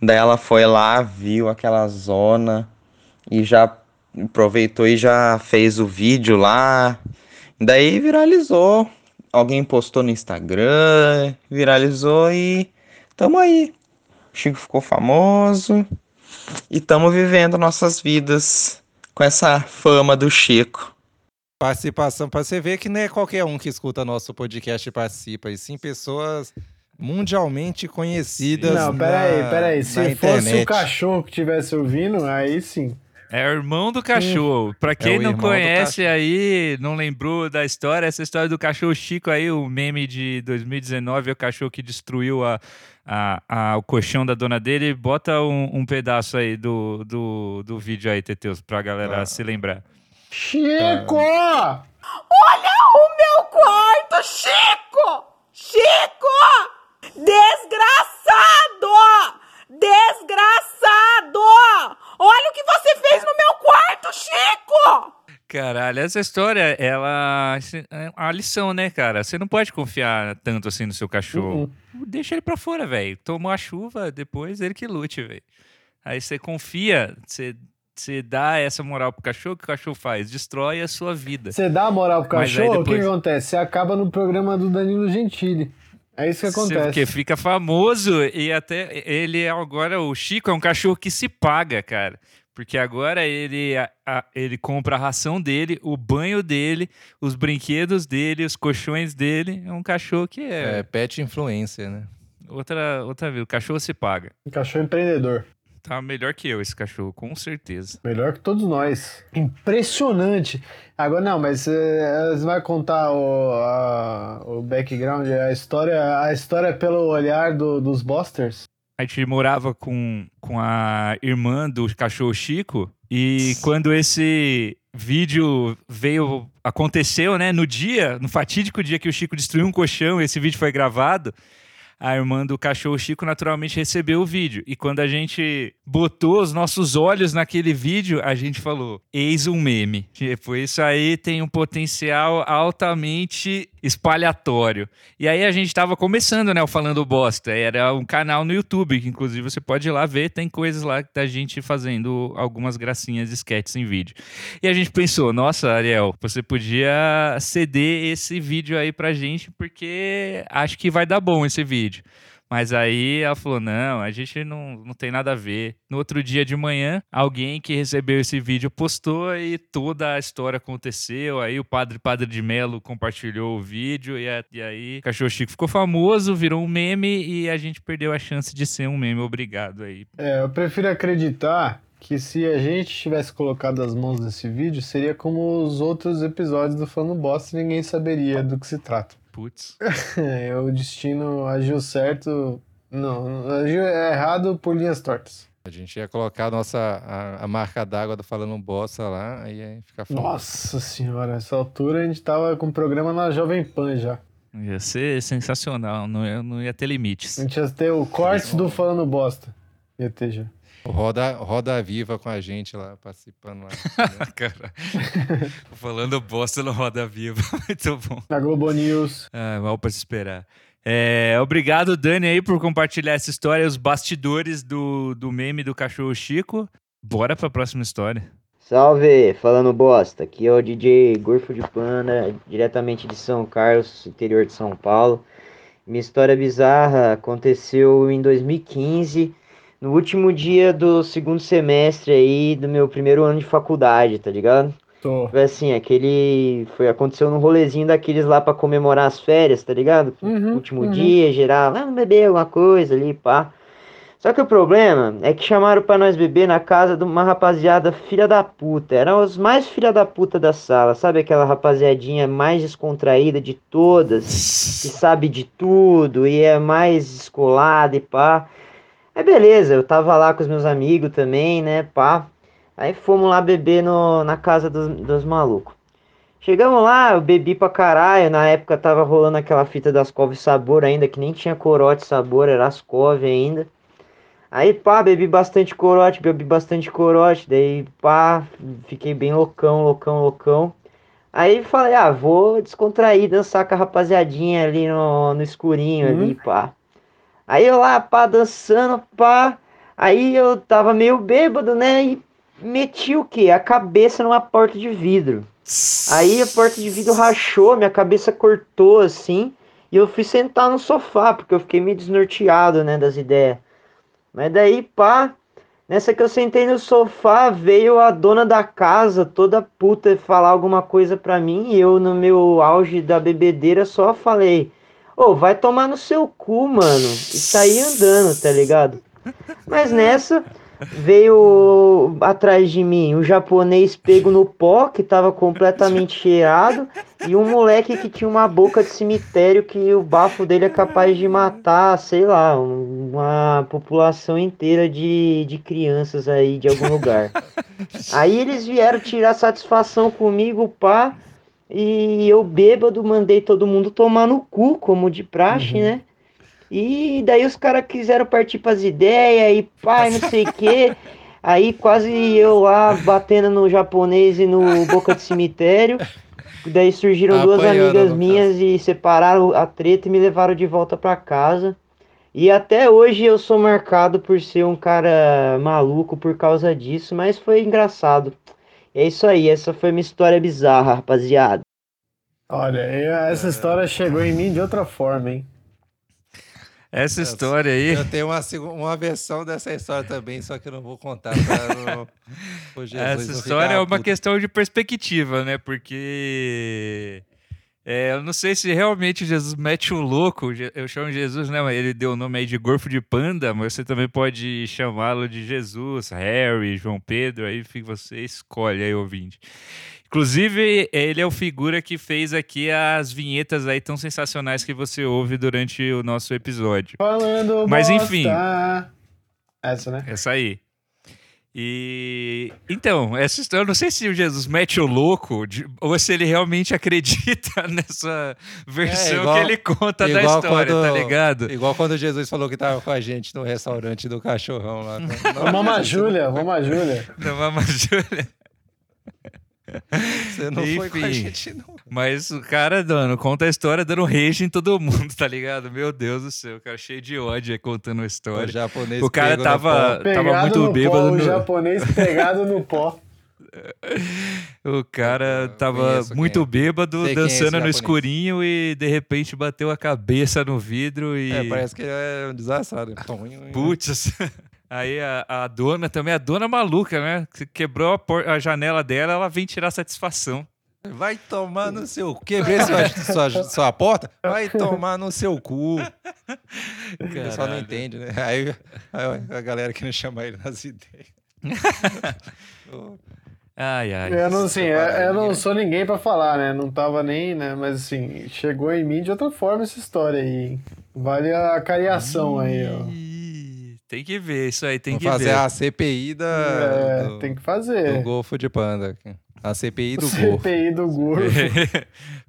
Daí ela foi lá, viu aquela zona e já aproveitou e já fez o vídeo lá. Daí viralizou. Alguém postou no Instagram, viralizou e tamo aí. O Chico ficou famoso e tamo vivendo nossas vidas com essa fama do Chico. Participação, para você ver que não é qualquer um que escuta nosso podcast e participa, e sim pessoas mundialmente conhecidas. Não, peraí, na- peraí. na Se fosse internet. o cachorro que estivesse ouvindo, aí sim. É o irmão do cachorro. Pra quem o não conhece aí, não lembrou da história, essa história do cachorro Chico aí, o meme de 2019, é o cachorro que destruiu a, a, a- o colchão da dona dele. Bota um, um pedaço aí do, do, do vídeo aí, Teteus, pra galera Ah. se lembrar. Chico! Olha o meu quarto, Chico! Chico! Desgraçado! Desgraçado! Olha o que você fez no meu quarto, Chico! Caralho, essa história, ela é uma lição, né, cara? Você não pode confiar tanto assim no seu cachorro. Deixa ele pra fora, velho. Tomou a chuva, depois ele que lute, velho. Aí você confia, você, você dá essa moral pro cachorro, o que o cachorro faz? Destrói a sua vida. Você dá a moral pro cachorro, o que, depois- que acontece? Você acaba no programa do Danilo Gentili. É isso que acontece. Porque fica famoso e até ele é agora, o Chico é um cachorro que se paga, cara. Porque agora ele, a- a- ele compra a ração dele, o banho dele, os brinquedos dele, os colchões dele. É um cachorro que É, é, pet influencer, né? outra, outra vez. O cachorro se paga. Um cachorro empreendedor. Tá melhor que eu esse cachorro, com certeza. Melhor que todos nós. Impressionante. Agora, não, mas eh, você vai contar o, a- o background, a história, a história pelo olhar do- dos Bosters? A gente morava com, com a irmã do cachorro Chico e quando esse vídeo veio, aconteceu, né, no dia, no fatídico dia que o Chico destruiu um colchão, esse vídeo foi gravado, a irmã do cachorro Chico naturalmente recebeu o vídeo. E quando a gente botou os nossos olhos naquele vídeo, a gente falou: eis um meme. Tipo, isso aí tem um potencial altamente espalhatório. E aí a gente tava começando, né, o Falando Bosta. Era um canal no YouTube, que inclusive você pode ir lá ver, tem coisas lá da gente fazendo algumas gracinhas de sketches em vídeo. E a gente pensou, nossa, Ariel, você podia ceder esse vídeo aí pra gente, porque acho que vai dar bom esse vídeo. Mas aí ela falou: não, a gente não, não tem nada a ver. No outro dia de manhã, alguém que recebeu esse vídeo postou e toda a história aconteceu. Aí o padre Padre de Melo compartilhou o vídeo e, a, e aí o Cachorro Chico ficou famoso, virou um meme e a gente perdeu a chance de ser um meme. Obrigado aí. É, eu prefiro acreditar que se a gente tivesse colocado as mãos nesse vídeo, seria como os outros episódios do Falando Bosta e ninguém saberia do que se trata. Putz. É, o destino agiu certo. Não, agiu errado por linhas tortas. A gente ia colocar a nossa, a, a marca d'água do Falando Bosta lá, aí ia ficar famoso. Nossa senhora, nessa altura a gente tava com o programa na Jovem Pan já. Ia ser sensacional, não ia, não ia ter limites. A gente ia ter o corte do Falando Bosta. Ia ter já. Roda, roda viva com a gente lá, participando lá. Cara, falando bosta no Roda Viva, muito bom. Na Globo News. Ah, mal para se esperar. É, obrigado, Dani, aí, por compartilhar essa história, os bastidores do, do meme do cachorro Chico. Bora pra próxima história. Salve, falando bosta. Aqui é o DJ Gorfo de Panda, diretamente de São Carlos, interior de São Paulo. Minha história bizarra aconteceu em 2015, no último dia do segundo semestre aí do meu primeiro ano de faculdade, tá ligado? Tô. Foi assim, aquele. Foi, aconteceu num rolezinho daqueles lá pra comemorar as férias, tá ligado? Uhum, Último uhum. dia, geral, vamos beber alguma coisa ali, pá. Só que o problema é que chamaram pra nós beber na casa de uma rapaziada filha da puta. Eram os mais filha da puta da sala, sabe aquela rapaziadinha mais descontraída de todas, que sabe de tudo e é mais descolada e pá. Aí beleza, eu tava lá com os meus amigos também, né, pá. Aí fomos lá beber no, na casa dos, dos malucos. Chegamos lá, eu bebi pra caralho. Na época tava rolando aquela fita das couve sabor ainda, que nem tinha corote sabor, era as couve ainda. Aí pá, bebi bastante corote, bebi bastante corote. Daí pá, fiquei bem loucão, loucão, loucão. Aí falei, ah, vou descontrair, dançar com a rapaziadinha ali no, no escurinho Uhum. ali, pá. Aí eu lá, pá, dançando, pá. Aí eu tava meio bêbado, né? E meti o quê? A cabeça numa porta de vidro. Aí a porta de vidro rachou, minha cabeça cortou assim. E eu fui sentar no sofá, porque eu fiquei meio desnorteado, né, das ideias. Mas daí, pá, nessa que eu sentei no sofá, veio a dona da casa, toda puta, falar alguma coisa pra mim. E eu, no meu auge da bebedeira, só falei: Ô, vai tomar no seu cu, mano. E saí andando, tá ligado? Mas nessa veio atrás de mim um japonês pego no pó, que tava completamente cheirado, e um moleque que tinha uma boca de cemitério que o bafo dele é capaz de matar, sei lá, um- uma população inteira de, de crianças aí de algum lugar. Aí eles vieram tirar satisfação comigo, pá, e eu bêbado mandei todo mundo tomar no cu, como de praxe, né? E daí os caras quiseram partir pras ideias e pai, não sei o quê. Aí quase eu lá batendo no japonês e no boca de cemitério. Daí surgiram duas Apanhando, amigas no minhas e separaram a treta e me levaram de volta pra casa. E até hoje eu sou marcado por ser um cara maluco por causa disso, mas foi engraçado. É isso aí, essa foi minha história bizarra, rapaziada. Olha, essa história chegou em mim de outra forma, hein? Essa história aí. Eu tenho uma, uma versão dessa história também, só que eu não vou contar para não, o Jesus Essa história é uma puto. questão de perspectiva, né? Porque é, eu não sei se realmente Jesus mete o louco. Eu chamo Jesus, né? Ele deu o nome aí de Gorfo de Panda, mas você também pode chamá-lo de Jesus, Harry, João Pedro, aí fica- você escolhe aí, ouvinte. Inclusive, ele é o figura que fez aqui as vinhetas aí tão sensacionais que você ouve durante o nosso episódio. Falando Mas, bosta. enfim. Essa, né? Essa aí. E então, essa história, eu não sei se o Jesus mete o louco de- ou se ele realmente acredita nessa versão É, igual- que ele conta da história, quando- tá ligado? Igual quando Jesus falou que tava com a gente no restaurante do cachorrão lá. né? Vamos a Júlia, vamos a Júlia. Não, mas, Júlia, Você não foi com a Enfim. gente, não. Mas o cara, dando, conta a história dando rage em todo mundo, tá ligado? Meu Deus do céu, o cara cheio de ódio aí contando a O história. japonês O cara no tava, tava Pegado muito no bêbado. pó, o no- japonês pegado no pó. O cara tava conheço quem muito é. bêbado, Sei é dançando no japonês. escurinho e de repente bateu a cabeça no vidro e. É, parece que é um desastrado. Putz. Aí a, a dona também, a dona maluca, né? Que Quebrou a, por- a janela dela, ela vem tirar satisfação. Vai tomar no seu... Quebrei sua, sua, sua porta? Vai tomar no seu cu. O pessoal não entende, né? Aí, aí a galera querendo chamar ele nas ideias. Ai, ai. Eu não, assim, eu, Separado, eu não sou ninguém pra falar, né? Não tava nem, né? Mas assim, chegou em mim de outra forma essa história aí. Vale a cariação aí, ó. Tem que ver isso aí, tem Vamos que fazer ver. a CPI da, É, do, tem que do fazer. Golfo de Panda. A CPI do Golfo. CPI do gordo.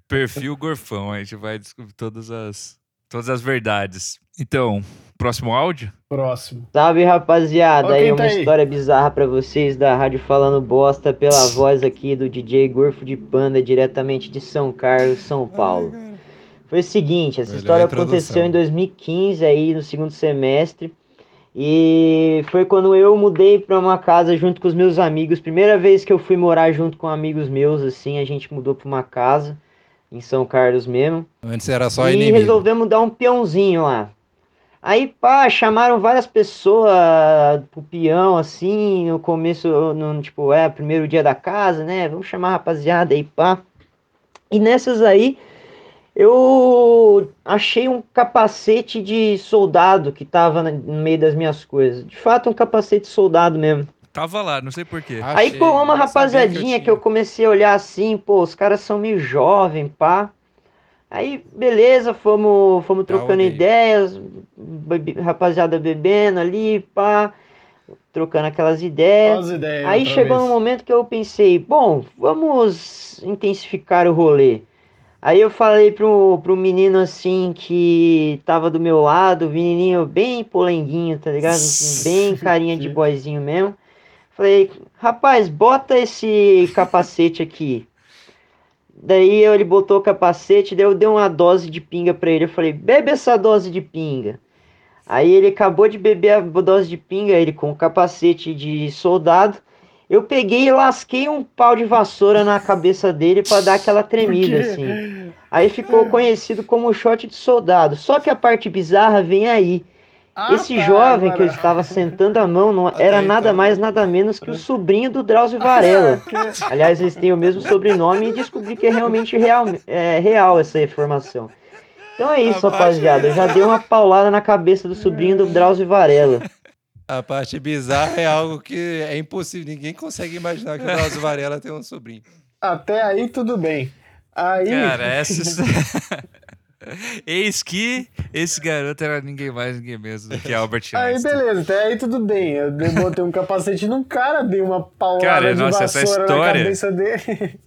Perfil Gorfão, a gente vai descobrir todas as, todas as verdades. Então, próximo áudio? Próximo. Salve rapaziada, aí uma tá aí? história bizarra pra vocês da Rádio Falando Bosta pela voz aqui do DJ Gorfo de Panda, diretamente de São Carlos, São Paulo. Foi o seguinte, essa Melhor história introdução. aconteceu em 2015 aí no segundo semestre. E foi quando eu mudei pra uma casa junto com os meus amigos. Primeira vez que eu fui morar junto com amigos meus, assim, a gente mudou pra uma casa em São Carlos mesmo. Antes era só e inimigo. resolvemos dar um peãozinho lá. Aí, pá, chamaram várias pessoas pro peão, assim, no começo, no, tipo, é, primeiro dia da casa, né? Vamos chamar a rapaziada aí, pá. E nessas aí, eu achei um capacete de soldado que tava no meio das minhas coisas. De fato, um capacete de soldado mesmo. Tava lá, não sei porquê. Aí colou uma rapaziadinha que eu, tinha. comecei a olhar assim, pô, os caras são meio jovem, pá. Aí, beleza, fomos, fomos trocando ideias, rapaziada bebendo ali, pá, trocando aquelas ideias. As ideias. Aí chegou vez. um momento que eu pensei, bom, vamos intensificar o rolê. Aí eu falei pro, pro menino assim que tava do meu lado, menininho bem polenguinho, tá ligado? Bem carinha de boyzinho mesmo. Falei, rapaz, bota esse capacete aqui. Daí ele botou o capacete, daí eu dei uma dose de pinga pra ele. Eu falei, bebe essa dose de pinga. Aí ele acabou de beber a dose de pinga, ele com o capacete de soldado. Eu peguei e lasquei um pau de vassoura na cabeça dele pra dar aquela tremida, assim. Aí ficou conhecido como shot de soldado. Só que a parte bizarra vem aí. Ah, Esse jovem que eu estava sentando a mão não era nada então. mais, nada menos que o sobrinho do Drauzio Varela. Aliás, eles têm o mesmo sobrenome e descobri que é realmente real, é, real essa informação. Então é isso, rapaziada. Eu já dei uma paulada na cabeça do sobrinho do Drauzio Varela. A parte bizarra é algo que é impossível. Ninguém consegue imaginar que o Drauzio Varela tem um sobrinho. Até aí tudo bem. Aí. Cara, essa. Eis que esse garoto era ninguém mais, ninguém menos do que Albert Aí Einstein. beleza, até aí tudo bem. Eu botei um capacete num cara, dei uma paulada Cara, de nossa, essa vassoura história- na cabeça dele.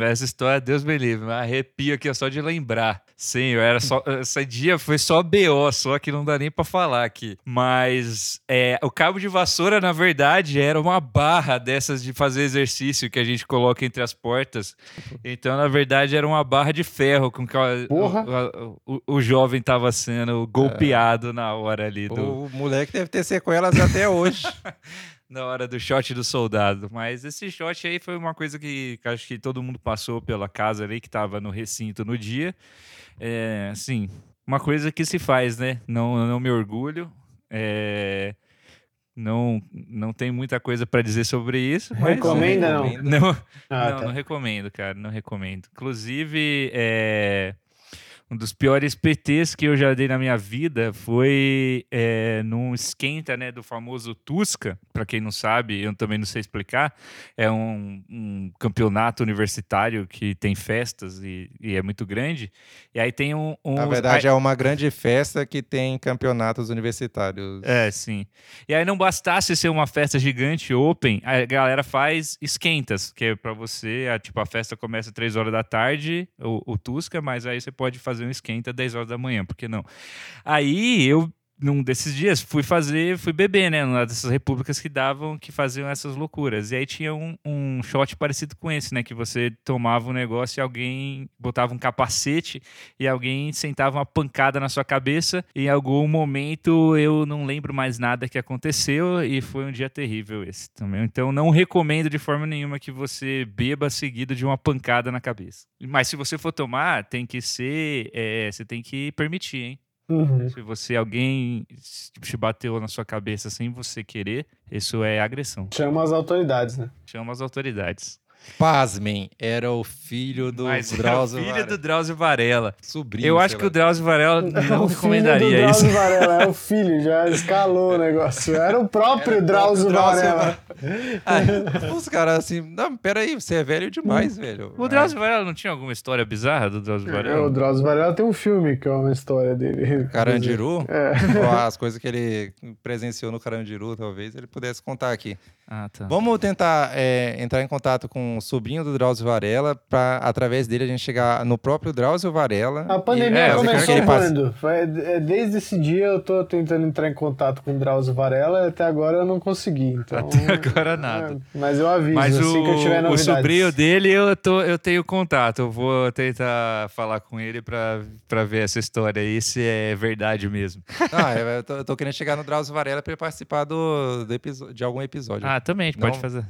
Essa história, Deus me livre, me arrepio aqui só de lembrar. Sim, eu era só. Esse dia foi só BO, só que não dá nem pra falar aqui. Mas é, o cabo de vassoura, na verdade, era uma barra dessas de fazer exercício que a gente coloca entre as portas. Então, na verdade, era uma barra de ferro com que o, o, o- jovem tava sendo golpeado na hora ali do. O moleque deve ter sequelas até hoje. na hora do shot do soldado. Mas esse shot aí foi uma coisa que, que acho que todo mundo passou pela casa ali que tava no recinto no dia. É, assim, uma coisa que se faz, né? Não, não me orgulho. É, não, não tem muita coisa para dizer sobre isso. Mas Recomenda, não? recomendo. Não, Ah, não, tá. não recomendo, cara. Não recomendo. Inclusive, é, um dos piores PTs que eu já dei na minha vida foi é, num esquenta, né, do famoso Tusca. Para quem não sabe, eu também não sei explicar. É um, um campeonato universitário que tem festas e, e é muito grande. E aí tem um. um Na verdade, é uma grande festa que tem campeonatos universitários. É, sim. E aí não bastasse ser uma festa gigante open, a galera faz esquentas, que é pra você, a, tipo, a festa começa às 3 horas da tarde, o, o Tusca, mas aí você pode fazer um esquenta às 10 horas da manhã, por que não? Aí eu num desses dias, fui fazer, fui beber, né? Numa dessas repúblicas que davam, que faziam essas loucuras. E aí tinha um, um shot parecido com esse, né? Que você tomava um negócio e alguém botava um capacete e alguém sentava uma pancada na sua cabeça. Em algum momento eu não lembro mais nada que aconteceu e foi um dia terrível esse também. Então não recomendo de forma nenhuma que você beba seguido de uma pancada na cabeça. Mas se você for tomar, tem que ser. é, você tem que permitir, hein? Uhum. Se você, alguém te bateu na sua cabeça sem você querer, isso é agressão. Chama as autoridades, né? Chama as autoridades. Pasmem, era o filho do Mas é o Drauzio filho Varela. do Drauzio Varela. Sobrinho, Eu acho que lá. o Drauzio Varela É não o recomendaria filho do isso. Drauzio Varela, é o filho, já escalou o negócio. Era o próprio Era o Drauzio Drauzio Varela. Aí, os caras assim, não, peraí, você é velho demais, velho. O Drauzio Varela não tinha alguma história bizarra do Drauzio É, o Varela? Drauzio Varela tem um filme que é uma história dele. Carandiru? É. Ou as coisas que ele presenciou no Carandiru, talvez ele pudesse contar aqui. Ah, tá. Vamos tentar é, entrar em contato com o sobrinho do Drauzio Varela, para através dele a gente chegar no próprio Drauzio Varela. A pandemia É, eu começou quando? Foi, é, desde esse dia eu tô tentando entrar em contato com o Drauzio Varela e até agora eu não consegui. Então, Até agora nada. é, mas eu aviso Mas assim que eu tiver o, o novidades. sobrinho dele, eu, tô, eu tenho contato. Eu vou tentar falar com ele pra, pra ver essa história aí, se é verdade mesmo. Ah, eu tô, eu tô querendo chegar no Drauzio Varela para participar do, do de algum episódio. Ah, também, a gente pode Não. fazer.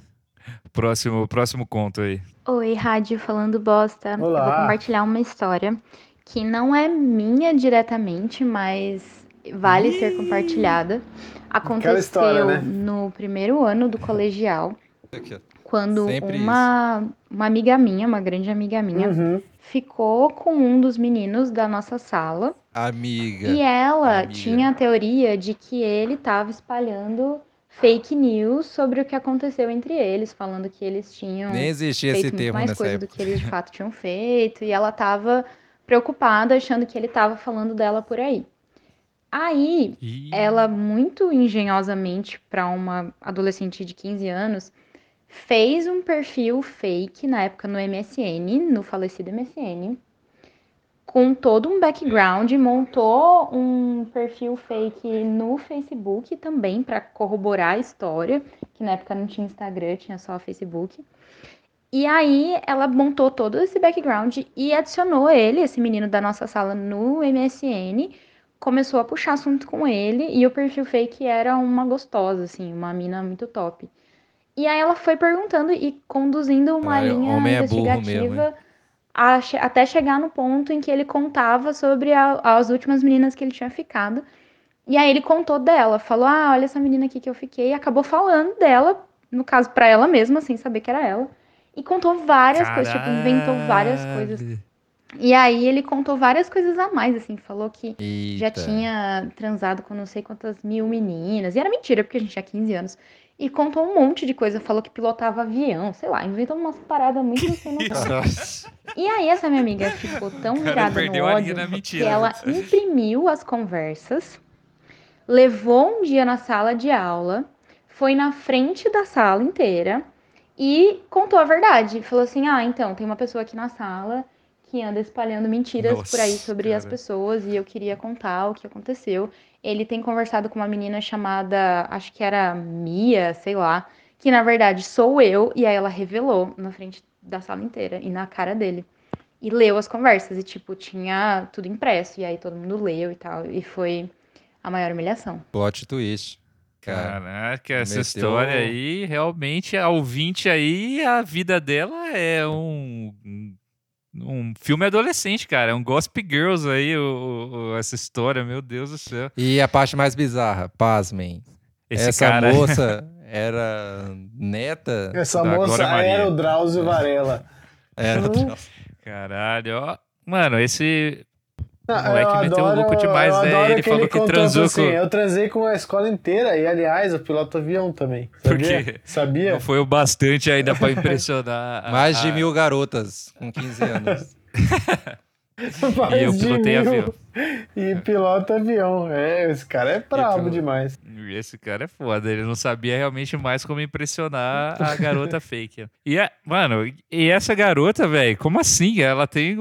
Próximo, próximo conto aí. Oi, rádio falando bosta. Olá. Eu vou compartilhar uma história que não é minha diretamente, mas vale ser compartilhada. Aconteceu história, né? no primeiro ano do colegial, Aqui, quando Sempre uma, uma amiga minha, uma grande amiga minha, Uhum. ficou com um dos meninos da nossa sala Amiga. e ela Amiga. tinha a teoria de que ele estava espalhando fake news sobre o que aconteceu entre eles, falando que eles tinham Nem existia esse feito muito termo mais nessa coisa época. do que eles de fato tinham feito, e ela tava preocupada, achando que ele tava falando dela por aí. Aí, Ih, ela muito engenhosamente para uma adolescente de 15 anos, fez um perfil fake na época no MSN, no falecido MSN, com todo um background, montou um perfil fake no Facebook também para corroborar a história, que na época não tinha Instagram, tinha só Facebook. E aí ela montou todo esse background e adicionou ele, esse menino da nossa sala, no MSN, começou a puxar assunto com ele e o perfil fake era uma gostosa, assim, uma mina muito top. E aí ela foi perguntando e conduzindo uma Caralho, linha é investigativa mesmo, a che- até chegar no ponto em que ele contava sobre a- as últimas meninas que ele tinha ficado. E aí ele contou dela, falou: "Ah, olha essa menina aqui que eu fiquei", e acabou falando dela, no caso pra ela mesma, sem saber que era ela. E contou várias coisas, tipo, inventou várias coisas. caralho. E aí ele contou várias coisas a mais, assim, falou que já Eita. tinha transado com não sei quantas mil meninas. E era mentira, porque a gente tinha 15 anos. E contou um monte de coisa, falou que pilotava avião, sei lá, inventou umas paradas muito sem noção. Nossa. E aí essa minha amiga ficou tão virada no ódio que ela imprimiu as conversas, levou um dia na sala de aula, foi na frente da sala inteira e contou a verdade. Falou assim: "Ah, então, tem uma pessoa aqui na sala que anda espalhando mentiras por aí Nossa, sobre as cara. pessoas e eu queria contar o que aconteceu. Ele tem conversado com uma menina chamada, acho que era Mia, sei lá, que na verdade sou eu, e aí ela revelou na frente da sala inteira e na cara dele. E leu as conversas, e tipo, tinha tudo impresso, e aí todo mundo leu e tal, e foi a maior humilhação. Plot twist. Cara, Caraca, essa meteu- história aí, realmente, a ouvinte aí, a vida dela é um, um, filme adolescente, cara. É um Gossip Girls aí, o- o- essa história, meu Deus do céu. E a parte mais bizarra, pasmem. Esse Essa cara... moça era neta. Essa Da moça Glória Maria. era o Drauzio Varela. Era Hum. Caralho, ó. Mano, esse Não, moleque eu meteu adoro- louco demais, né? Ele que falou que contou transou assim, com- Eu transei com a escola inteira e, aliás, eu piloto avião também. Sabia? Por quê? Sabia? não foi o bastante ainda pra impressionar. a- mais de mil garotas com 15 anos. Mais eu pilotei avião. E pilota avião. É, esse cara é brabo Então- demais. Esse cara é foda, ele não sabia realmente mais como impressionar a garota fake. E, é- mano, e essa garota, velho, como assim? Ela tem.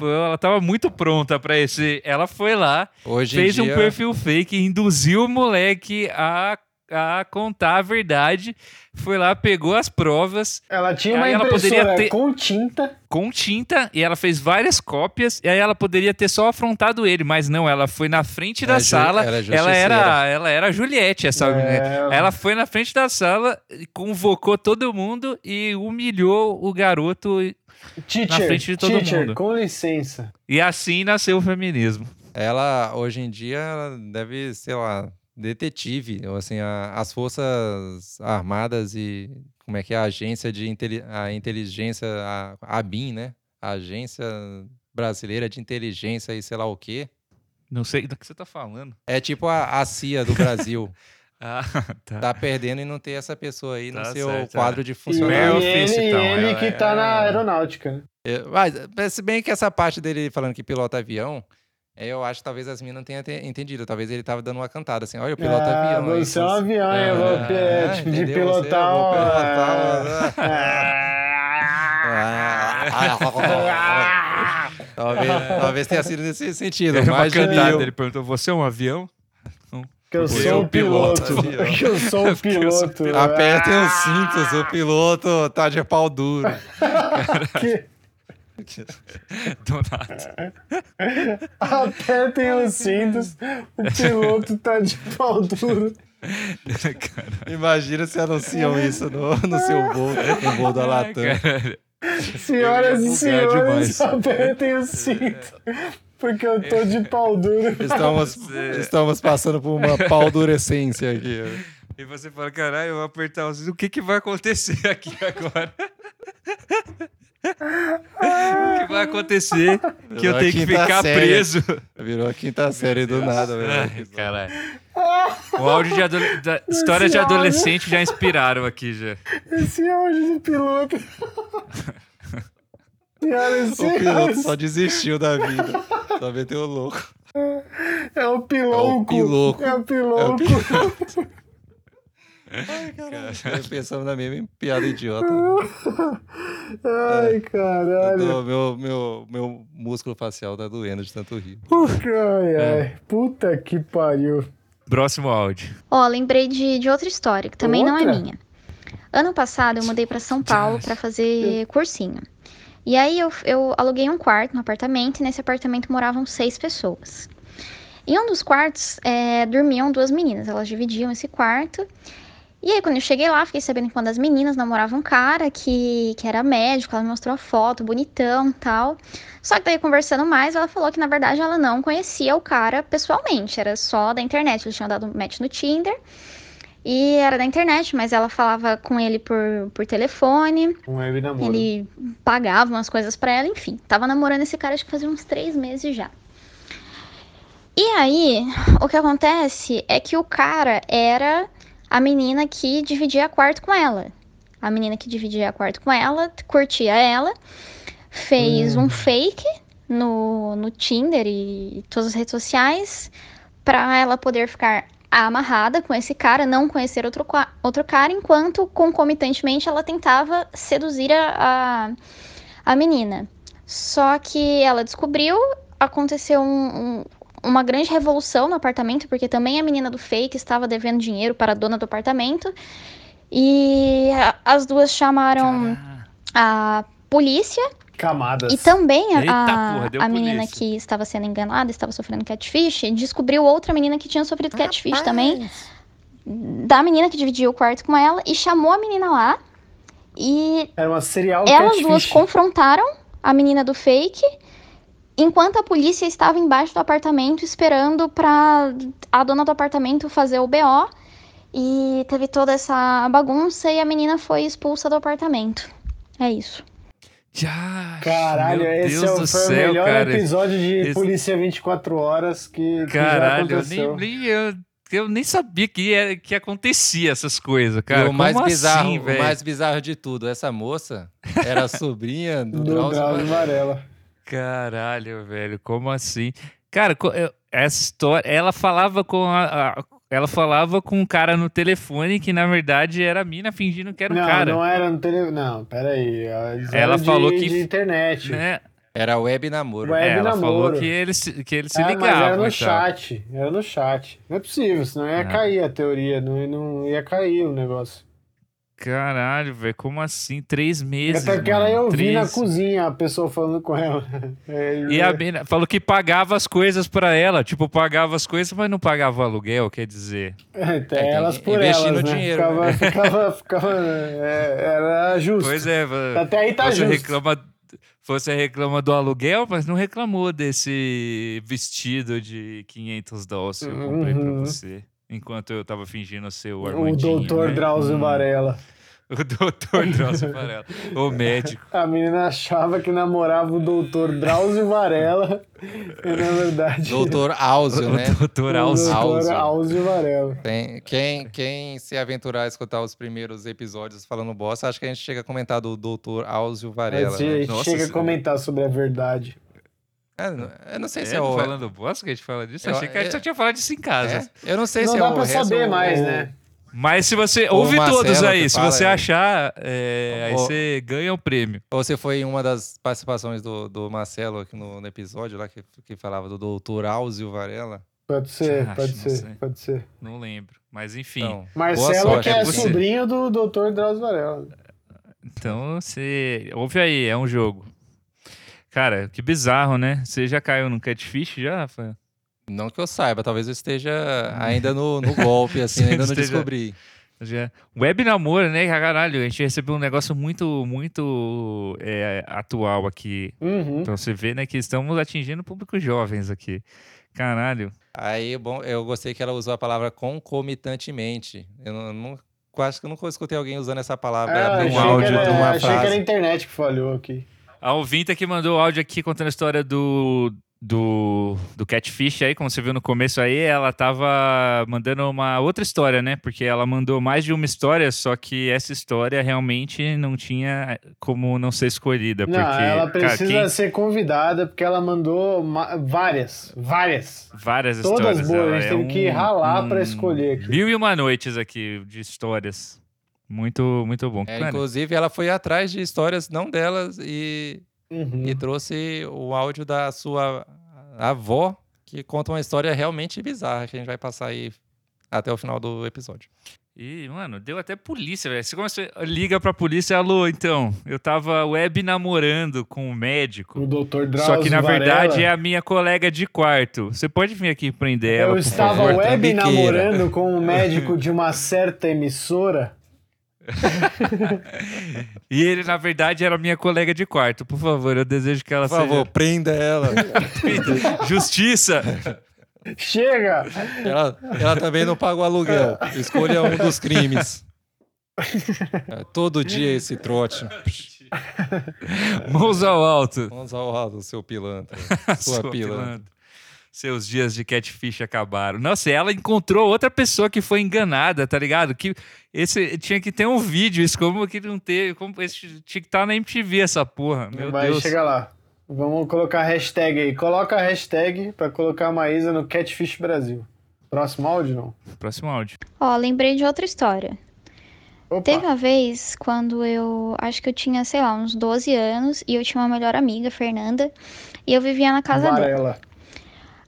Ela tava muito pronta pra esse. Ela foi lá, Hoje fez em um dia, perfil fake, induziu o moleque a, a contar a verdade, foi lá, pegou as provas, Ela tinha uma ela poderia ter- com tinta. com tinta e ela fez várias cópias e aí ela poderia ter só afrontado ele, mas não, ela foi na frente da ju- sala, era ela era, ela era a Juliette, essa É, ela foi na frente da sala, convocou todo mundo e humilhou o garoto teacher, frente de todo teacher, mundo. com licença. e assim nasceu o feminismo. ela, hoje em dia, ela deve, sei lá, detetive, ou assim, a- as forças armadas e como é que é a agência de inteli- a inteligência, a, a ABIN, né? A Agência Brasileira de Inteligência e sei lá o quê. Não sei do que você tá falando. É tipo a, a CIA do Brasil. Ah, tá. tá perdendo e não ter essa pessoa aí Tá no seu certo, quadro é. de E, funcionário. Male ele, então, ele ela que tá é- na aeronáutica. É, Mas, se bem que essa parte dele falando que pilota avião, é, eu acho que talvez as minas não tenham te- entendido. Talvez ele tava dando uma cantada assim, olha, eu piloto ah, avião. Você é um avião, eu vou Ah, é, tipo, de entendeu? Você, eu pilotar. vou pilotar, Ah. talvez, talvez tenha sido nesse sentido. Era uma cantada, ele perguntou: "Você é um avião?" Que eu Porque sou eu o piloto. piloto. Que eu sou o eu sou piloto. Apertem os Ah, cintos, o piloto tá de pau duro. que- Do nada. Apertem os cintos. O piloto tá de pau duro. Imagina se anunciam isso no, no seu voo, no voo da Latam. Cara, Senhoras e bugar senhores, demais. apertem os cintos. Porque eu tô de pau duro. Estamos, estamos passando por uma paldurecência aqui. E você fala, caralho, eu vou apertar os... O que que vai acontecer aqui agora? O que vai acontecer que eu Virou a tenho que ficar série. preso? Virou a quinta série do nada, velho. caralho. O áudio de adole... da... histórias de áudio. adolescente já inspiraram aqui já. Esse áudio do piloto. O piloto só desistiu da vida. Só meteu o louco. é o piloco. piloco. É o piloco. Eu pensando na mesma piada idiota. Ai, Eu caralho. tô- meu, meu, meu músculo facial tá doendo de tanto rir. Ai, É. ai. Puta que pariu. Próximo áudio. Ó, lembrei de, de outra história, que também não é Outra? minha. Ano passado eu mudei pra São Paulo pra fazer cursinho. E aí eu, eu aluguei um quarto no apartamento e nesse apartamento moravam seis pessoas. Em um dos quartos é, dormiam duas meninas, elas dividiam esse quarto. E aí, quando eu cheguei lá, fiquei sabendo que uma das meninas namorava um cara que, que era médico, ela me mostrou a foto, bonitão e tal. Só que daí, conversando mais, ela falou que, na verdade, ela não conhecia o cara pessoalmente, era só da internet. Eles tinham dado match no Tinder. E era da internet, mas ela falava com ele por, por telefone. Um web namoro. Ele pagava umas coisas pra ela, enfim. Tava namorando esse cara acho que fazia uns três meses já. E aí, o que acontece é que o cara era a menina que dividia quarto com ela. A menina que dividia quarto com ela, curtia ela, fez um fake no, no Tinder e todas as redes sociais pra ela poder ficar amarrada com esse cara, não conhecer outro, outro cara, enquanto concomitantemente ela tentava seduzir a, a, a menina. Só que ela descobriu, aconteceu um- um- uma grande revolução no apartamento, porque também a menina do fake estava devendo dinheiro para a dona do apartamento. E a- as duas chamaram a polícia Camadas. e também a, Eita a- porra, a menina que estava sendo enganada, estava sofrendo catfish, descobriu outra menina que tinha sofrido catfish também, da menina que dividiu o quarto com ela, e chamou a menina lá. E Era uma serial elas catfish. duas confrontaram a menina do fake, enquanto a polícia estava embaixo do apartamento esperando para a dona do apartamento fazer o BO. E teve toda essa bagunça e a menina foi expulsa do apartamento. É isso. Já, Caralho, meu esse Deus é o, do foi o céu, melhor cara. episódio de Esse- Polícia 24 Horas que, que já Caralho, eu aconteceu. nem, nem- eu, eu nem sabia que, era, que acontecia essas coisas, cara. e o mais Como bizarro, assim, o mais bizarro de tudo, essa moça era a sobrinha do, Do Drauzio Varela. Caralho, velho, como assim? Cara, essa história, ela falava com a, a- ela falava com um cara no telefone que na verdade era a mina fingindo que era o não, cara, não era no tele... Não, peraí. Eles Ela eram de- falou que- de internet. né? Era web namoro. Web É, ela namoro. falou que eles se- que eles se É, mas ligavam era no chat. Era no chat. Não é possível, senão ia Não. cair a teoria. Não, não ia cair o negócio. Caralho, velho, como assim? Três meses. Até que ela ia ouvir na cozinha a pessoa falando com ela. É, E a mina falou que pagava as coisas pra ela. Tipo, pagava as coisas, mas não pagava o aluguel, quer dizer. É, até É, elas por elas, né? dinheiro, ficava, né? ficava, ficava, é, era justo. Pois é, Até aí tá justo. reclama, você reclama do aluguel, mas não reclamou desse vestido de 500 dólares que eu comprei pra Uhum. você. Enquanto eu tava fingindo ser o O Armandinho, doutor né? Drauzio Hum, Varela. O doutor Drauzio Varela. o médico. A menina achava que namorava o doutor Drauzio Varela. E na verdade. Doutor Áuzio, né? O doutor o doutor Áuzio. Áuzio Varela. Tem- quem, quem se aventurar a escutar os primeiros episódios falando bosta, acho que a gente chega a comentar do Dr. Áuzio Varela. Mas a né? gente Nossa chega a comentar sobre a verdade. É, não- eu não sei se É, é o. falando bosta que a gente fala disso? Eu- Achei que a gente é- só tinha falado disso em casa. é? Eu não sei Não se dá é o pra resto saber ou- mais, né? Mas se você. Ou o Ouve Marcelo todos aí. Se fala, você é. achar, é, aí você ganha o prêmio. Ou se foi em uma das participações do, do Marcelo aqui no, no episódio lá que, que falava do doutor Áuzio Varela. Pode ser, Acho, pode não ser, sei. pode ser. Não lembro. Mas enfim. Então, Marcelo, sorte que é pra você. sobrinho do doutor Drauzio Varela. Então você. Ouve aí, é um jogo. Cara, que bizarro, né? Você já caiu no catfish já, Rafael? Não que eu saiba, talvez eu esteja ainda no, no golpe, assim, ainda não descobri. Já. Web namoro, né? Caralho, a gente recebeu um negócio muito, muito é, atual aqui. Uhum. Então você vê, né, que estamos atingindo públicos jovens aqui. Caralho. Aí, bom, eu gostei que ela usou a palavra concomitantemente. Eu não, não- acho que eu nunca escutei alguém usando essa palavra Ah, num achei, áudio que era, de uma achei que era a frase. internet que falhou aqui. A ouvinte que mandou o áudio aqui contando a história do, do, do Catfish aí, como você viu no começo aí, ela tava mandando uma outra história, né? Porque ela mandou mais de uma história, só que essa história realmente não tinha como não ser escolhida. Não, porque, ela cara, precisa quem- ser convidada porque ela mandou ma- várias, várias. várias Todas histórias. boas, ela a gente é teve que ralar pra escolher aqui. Mil e uma noites aqui de histórias. Muito, muito bom. É, inclusive, ela foi atrás de histórias não delas e, Uhum. e trouxe o áudio da sua avó, que conta uma história realmente bizarra, que a gente vai passar aí até o final do episódio. E, mano, deu até polícia, velho. Você começa, liga pra polícia, alô, então, eu tava web namorando com um médico. O doutor Drauzio Só que na Varela. verdade é a minha colega de quarto. Você pode vir aqui prender ela, Eu por estava favor? web namorando com um médico de uma certa emissora. E ele, na verdade, era minha colega de quarto. Por favor, eu desejo que ela Por favor, prenda ela. seja. Justiça! Chega! ela. Ela também não paga o aluguel. Escolha um dos crimes. É, todo dia esse trote. Mãos ao alto. Vamos ao lado, seu pilantra. Sua, Sua pilantra. pilantra. Seus dias de catfish acabaram. Nossa, ela encontrou outra pessoa que foi enganada, tá ligado? Que esse tinha que ter um vídeo, isso como que não teve, como esse, tinha que estar na MTV essa porra. Meu Vai Deus. chegar lá. Vamos colocar a hashtag aí. Coloca a hashtag pra colocar a Maísa no Catfish Brasil. Próximo áudio, não? Próximo áudio. Ó, lembrei de outra história. Opa. Teve uma vez quando eu acho que eu tinha, sei lá, uns 12 anos e eu tinha uma melhor amiga, Fernanda, e eu vivia na casa dela.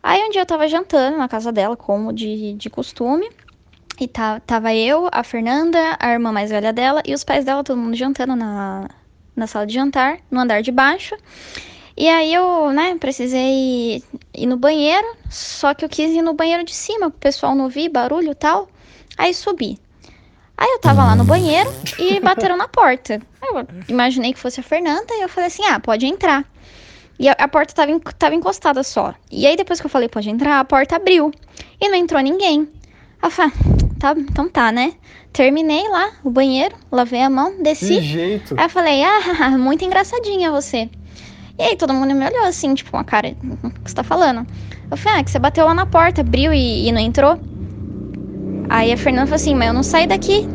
Aí um dia eu tava jantando na casa dela, como de, de costume. E tá, tava eu, a Fernanda, a irmã mais velha dela e os pais dela, todo mundo jantando na, na sala de jantar, no andar de baixo. E aí eu, né, precisei ir no banheiro, só que eu quis ir no banheiro de cima, pro pessoal não ouvir barulho e tal. Aí subi. Aí eu tava lá no banheiro e bateram na porta. Eu imaginei que fosse a Fernanda e eu falei assim: ah, pode entrar. E a, a porta tava, tava encostada só. E aí depois que eu falei pode entrar, a porta abriu. E não entrou ninguém. Falei, ah, tá, então tá, né? Terminei lá o banheiro, lavei a mão, Que desci. jeito. Aí eu falei, ah, muito engraçadinha você. E aí todo mundo me olhou assim, tipo, uma cara, o que você tá falando? Eu falei, ah, que você bateu lá na porta, abriu e, e não entrou. Aí a Fernanda falou assim, mas eu não saí daqui.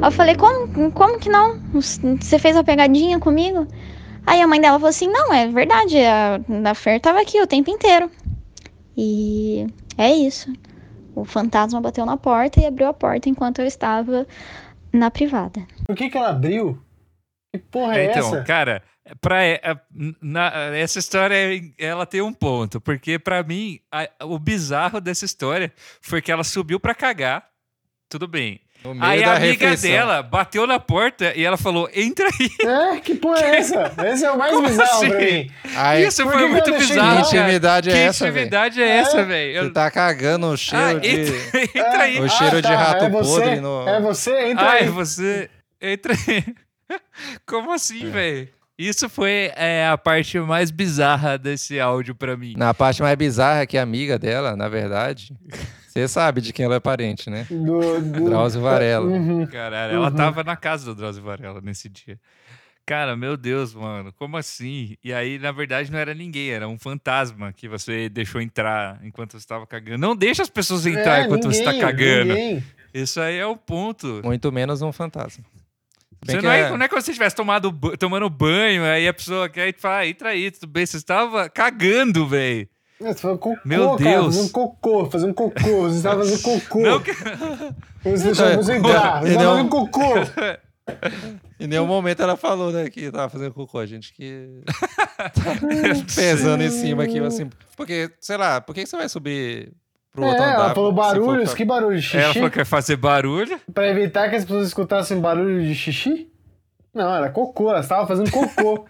Aí eu falei, como, como que não? Você fez a pegadinha comigo? Aí a mãe dela falou assim: não, é verdade, a, a Fer tava aqui o tempo inteiro. E é isso. O fantasma bateu na porta e abriu a porta enquanto eu estava na privada. Por que, que ela abriu? Que porra é, É, então, essa? cara, pra, é, na- essa história ela tem um ponto, porque pra mim a- o bizarro dessa história foi que ela subiu pra cagar, tudo bem. No meio Aí da a amiga refeição. dela bateu na porta e ela falou: entra aí. É, que porra é essa? Esse é o mais Como bizarro pra assim? mim. Aí, Isso foi que que muito bizarro. entrar? Que intimidade é que essa, velho? intimidade é essa, velho? Você Eu- tá cagando o Ah, cheiro de. entra, entra aí. O cheiro de rato é você, podre no- É você, entra Ai, aí. você. Entra aí. Como É. assim, velho? Isso foi é, a parte mais bizarra desse áudio pra mim. Na parte mais bizarra é que a amiga dela, na verdade, você sabe de quem ela é parente, né? Do, do... Drauzio Varela. Uhum. Caralho, ela Uhum. tava na casa do Drauzio Varela nesse dia. Cara, meu Deus, mano, como assim? E aí, na verdade, não era ninguém, era um fantasma que você deixou entrar enquanto você estava cagando. Não deixa as pessoas entrar É, enquanto você tá ninguém, cagando. ninguém. Isso aí é o ponto. Muito menos um fantasma. Você que não, é, é- não é como se você estivesse tomado, tomando banho, aí a pessoa quer e fala, ah, entra aí, tudo bem. Você estava cagando, velho. Você falou cocô, Meu cara, Deus. fazer um cocô, fazer um cocô. Você estava fazendo cocô. Não que... Você deixou você entrar. Você estava fazendo cocô. Em nenhum momento ela falou, né, que tava fazendo cocô. A gente que. pesando em cima aqui, assim. Porque, sei lá, por que você vai subir pro É, outro andar? ela falou barulhos. pra- Que barulho de Ela xixi? falou que ia fazer barulho. Pra evitar que as pessoas escutassem barulho de xixi? Não, era cocô. Ela estava fazendo cocô.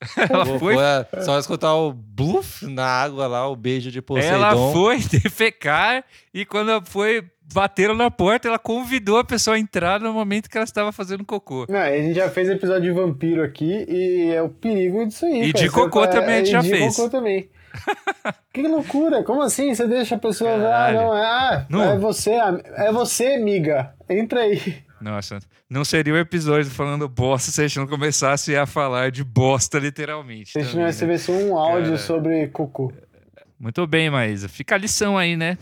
Ela Cocô foi, é só escutar o bluff na água lá, o beijo de Poseidon. ela foi defecar e quando ela foi, bateram na porta, ela convidou a pessoa a entrar no momento que ela estava fazendo cocô. Não, a gente já fez episódio de vampiro aqui e é o perigo disso aí. E cara. de cocô Você- também a gente e já de fez. cocô também. que loucura, como assim? Você deixa a pessoa. Ah, Caralho. não, é, ah, Não. é você, é você, amiga. Entra aí. Nossa, não seria o episódio falando bosta se a gente não começasse a falar de bosta, literalmente. Se a gente também, não né? recebesse um áudio Cara. sobre cocô. Muito bem, Maísa. Fica a lição aí, né?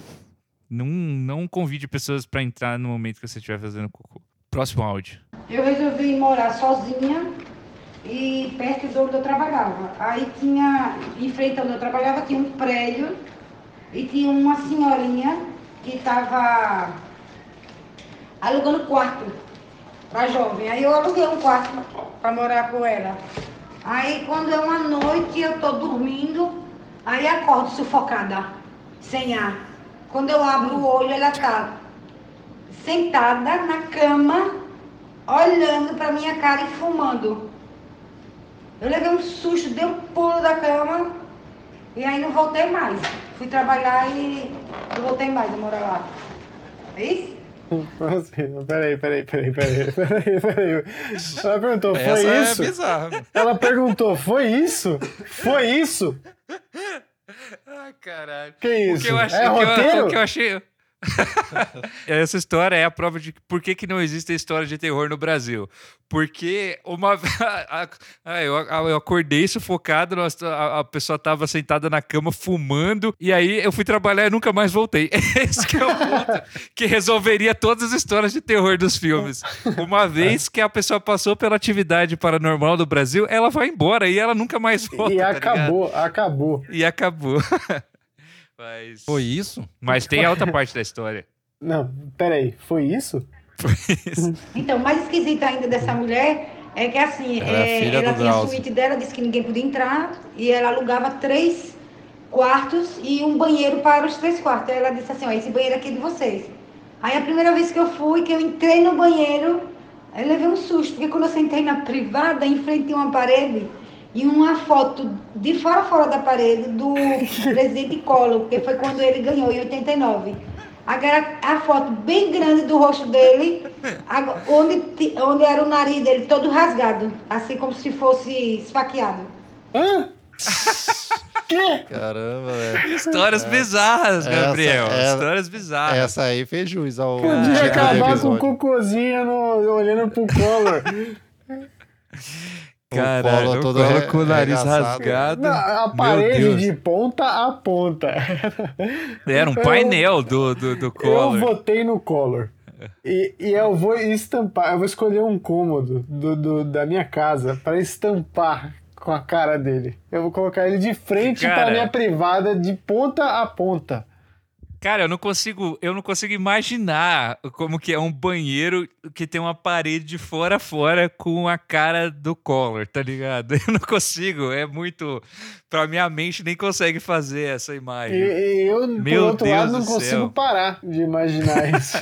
Não, não convide pessoas pra entrar no momento que você estiver fazendo cocô. Próximo áudio. Eu resolvi morar sozinha e perto de onde eu trabalhava. Aí tinha, em frente onde eu trabalhava, tinha um prédio e tinha uma senhorinha que estava alugando quarto para jovem. Aí eu aluguei um quarto para morar com ela. Aí quando é uma noite eu tô dormindo, aí acordo sufocada, sem ar. Quando eu abro o olho, ela tá sentada na cama, olhando pra minha cara e fumando. Eu levei um susto, dei um pulo da cama e aí não voltei mais. Fui trabalhar e não voltei mais a morar lá. É isso? Peraí, peraí, peraí, peraí, peraí, peraí. Ela perguntou, foi Essa isso? é bizarra. Ela perguntou, foi isso? Foi isso? Ai, caralho. Que O isso? que eu achei, é o que eu- roteiro? o que eu achei. Essa história é a prova de por que, que não existe história de terror no Brasil. Porque uma eu, acordei sufocado, nós- a, pessoa tava sentada na cama fumando, e aí eu fui trabalhar e nunca mais voltei. Esse que é o ponto que resolveria todas as histórias de terror dos filmes. Uma vez que a pessoa passou pela atividade paranormal do Brasil, ela vai embora e ela nunca mais volta. E tá acabou, acabou. E acabou. Mas... Foi isso? Mas tem a outra parte da história. Não, peraí, foi isso? Então, o mais esquisito ainda dessa mulher é que assim, Ela é é, ela tinha a suíte dela, disse que ninguém podia entrar, e ela alugava três quartos e um banheiro para os três quartos. Aí ela disse assim, ó, esse banheiro aqui é de vocês. Aí a primeira vez que eu fui, que eu entrei no banheiro, eu levei um susto, porque quando eu sentei na privada, em frente a uma parede, e uma foto de fora fora da parede do presidente Collor, porque foi quando ele ganhou, em 89. Agora, a foto bem grande do rosto dele, onde, onde era o nariz dele todo rasgado, assim como se fosse esfaqueado. Hã? que? Caramba, velho. Histórias bizarras, Essa- Gabriel. essa- Histórias bizarras. Essa aí fez jus ao Podia acabar com o cocôzinho no- olhando pro Collor. Caralho, Collor o todo com o nariz rasgado. Não, a Meu parede Deus. de ponta a ponta. Era um Eu- painel do, do, do Eu Collor. votei no Collor. E, e eu vou estampar, eu vou escolher um cômodo do, do- da minha casa para estampar com a cara dele. Eu vou colocar ele de frente Cara. pra minha privada, de ponta a ponta. Cara, eu não consigo, eu não consigo imaginar como que é um banheiro que tem uma parede de fora a fora com a cara do Collor, tá ligado? Eu não consigo, é muito pra minha mente nem consegue fazer essa imagem. eu, Meu por outro Deus lado, não consigo céu. parar de imaginar isso.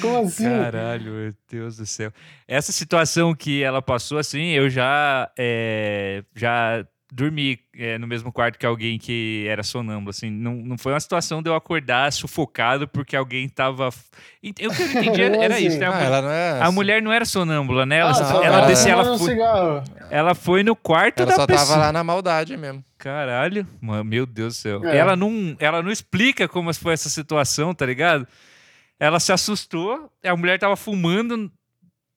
Como assim? Caralho, meu Deus do céu. Essa situação que ela passou, assim, eu já, é, já dormi é, no mesmo quarto que alguém que era sonâmbulo, assim. Não, não foi uma situação de eu acordar sufocado porque alguém tava... Eu, o que eu entendi era, era isso, né? A, Ah, mulher- ela não é. a mulher não era sonâmbula, né? Ela, Ah, só ela descia, ela foi, ela foi no quarto Ela da só pessoa. tava lá na maldade mesmo. Caralho, mano, meu Deus do céu. É. Ela, não, ela não explica como foi essa situação, tá ligado? Ela se assustou, a mulher tava fumando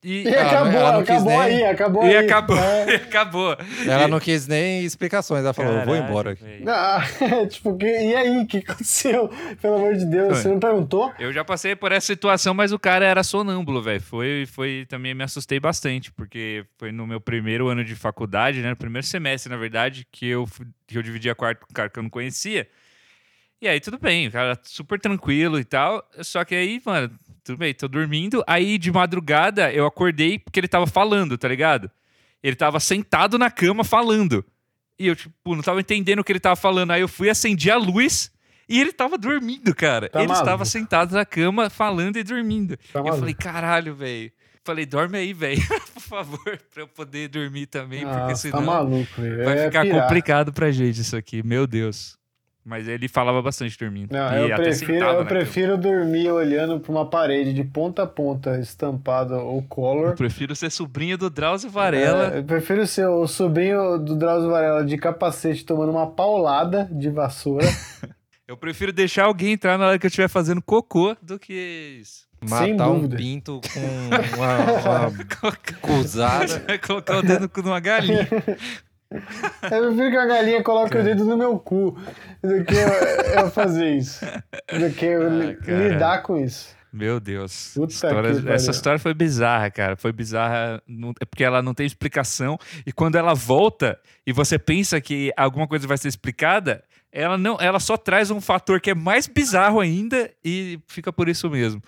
e, E Ela- acabou, ela não quis acabou nem- aí, acabou e aí. acabou. É. E acabou. Ela não quis nem explicações. Ela falou, eu vou embora. Ah, tipo, que, e aí, o que aconteceu? Pelo amor de Deus, Foi. você não perguntou? Eu já passei por essa situação, mas o cara era sonâmbulo, velho. Foi, foi também me assustei bastante, porque foi no meu primeiro ano de faculdade, né? No primeiro semestre, na verdade, que eu, fui- que eu dividia quarto com um cara que eu não conhecia. E aí, tudo bem, o cara super tranquilo e tal. Só que aí, mano, tudo bem, tô dormindo. Aí, de madrugada, eu acordei porque ele tava falando, tá ligado? Ele tava sentado na cama falando. E eu, tipo, não tava entendendo o que ele tava falando. Aí eu fui, acendi a luz e ele tava dormindo, cara. Tá ele maluco. estava sentado na cama falando e dormindo. Tá eu maluco. falei, caralho, velho. Falei, dorme aí, velho, por favor, pra eu poder dormir também, porque Ah, senão tá maluco, vai É ficar pirar. complicado pra gente isso aqui, meu Deus. Mas ele falava bastante dormindo. Não, e eu até prefiro, eu cama. prefiro dormir olhando pra uma parede de ponta a ponta estampado o Eu color. prefiro ser sobrinho do Drauzio Varela. É, eu prefiro ser o sobrinho do Drauzio Varela de capacete tomando uma paulada de vassoura. Eu prefiro deixar alguém entrar na hora que eu estiver fazendo cocô do que isso. Sem Matar um pinto com uma, uma cruzada. Vai colocar o dedo no cu de uma galinha. Eu prefiro que a galinha coloque o dedo no meu cu do que eu, eu fazer isso. Do que eu Ah, lidar com isso. Meu Deus. Puta História- essa história foi bizarra, cara. Foi bizarra. não- É porque ela não tem explicação. E quando ela volta e você pensa que alguma coisa vai ser explicada, ela não, ela só traz um fator que é mais bizarro ainda e fica por isso mesmo.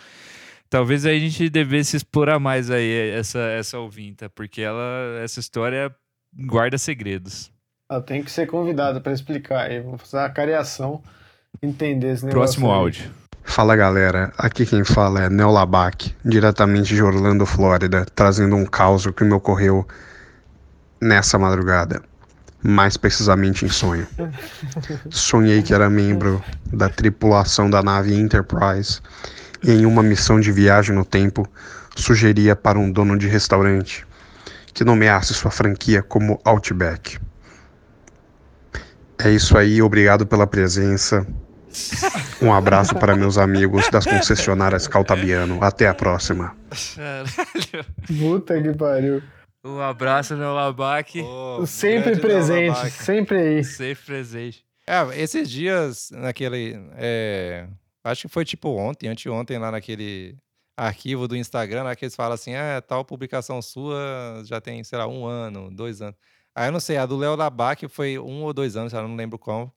Talvez a gente devesse explorar mais aí essa, essa ouvinta, porque ela, essa história guarda segredos. Eu tenho que ser convidado pra explicar aí. Vou fazer uma cariação, entender esse negócio. Próximo aí. áudio. Fala galera, aqui quem fala é Neo Labac, diretamente de Orlando, Flórida, trazendo um caos que me ocorreu nessa madrugada, mais precisamente em sonho. Sonhei que era membro da tripulação da nave Enterprise e em uma missão de viagem no tempo sugeria para um dono de restaurante que nomeasse sua franquia como Outback. É isso aí, obrigado pela presença. Um abraço para meus amigos das concessionárias Caltabiano. Até a próxima. Caralho. Puta que pariu. Um abraço, meu Labaque. Ô, Sempre presente, Vaca. sempre aí. Sempre presente. É, esses dias, naquele. é, acho que foi tipo ontem, anteontem, lá naquele arquivo do Instagram, lá que eles falam assim: ah, tal publicação sua já tem, sei lá, um ano, dois anos. Aí eu não sei, a do Léo Labac foi um ou dois anos, eu não lembro qual.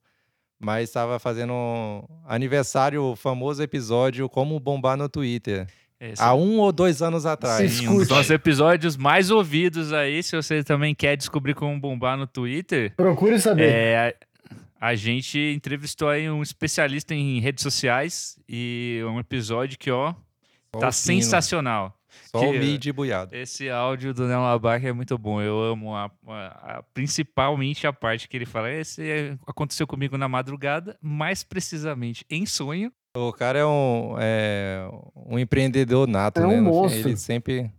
Mas estava fazendo um aniversário, o famoso episódio Como Bombar no Twitter. Esse Há um ou dois anos atrás. Sim, um dos nossos episódios mais ouvidos aí, se você também quer descobrir como bombar no Twitter, Procure saber. é, a, a gente entrevistou aí um especialista em redes sociais e é um episódio que, ó, Só tá sensacional. Só que- o mid buiado. Esse áudio do Neo Labac é muito bom. Eu amo a, a- a- principalmente a parte que ele fala. Esse é- aconteceu comigo na madrugada, mais precisamente em sonho. O cara é um, é um empreendedor nato, É um né? Fim, monstro. Ele sempre.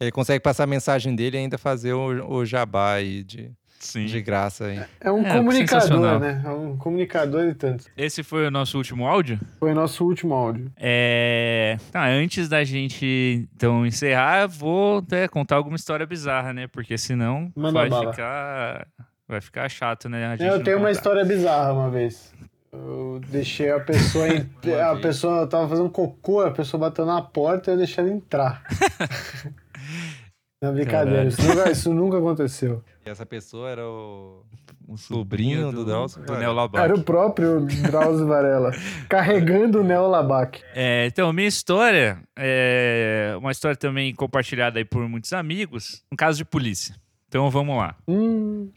Ele consegue passar a mensagem dele e ainda fazer o, o jabá aí de, Sim. de graça aí. É um É, comunicador, sensacional. né? É um comunicador de tanto. Esse foi o nosso último áudio. Foi nosso último áudio. É... Tá, antes da gente então encerrar, eu vou até contar alguma história bizarra, né? Porque senão Manda vai bala. ficar vai ficar chato, né? A gente Eu tenho uma história bizarra uma vez. Eu deixei a pessoa. a pessoa tava fazendo cocô, a pessoa bateu na porta e eu deixei ela entrar. Não, brincadeira, isso nunca, isso nunca aconteceu. E essa pessoa era o, Um sobrinho do Drauzio do. Neo Labac. Era o próprio Drauzio Varela, carregando o Neo Labac. É, então, minha história é uma história também compartilhada aí por muitos amigos, um caso de polícia. Então vamos lá. Hum,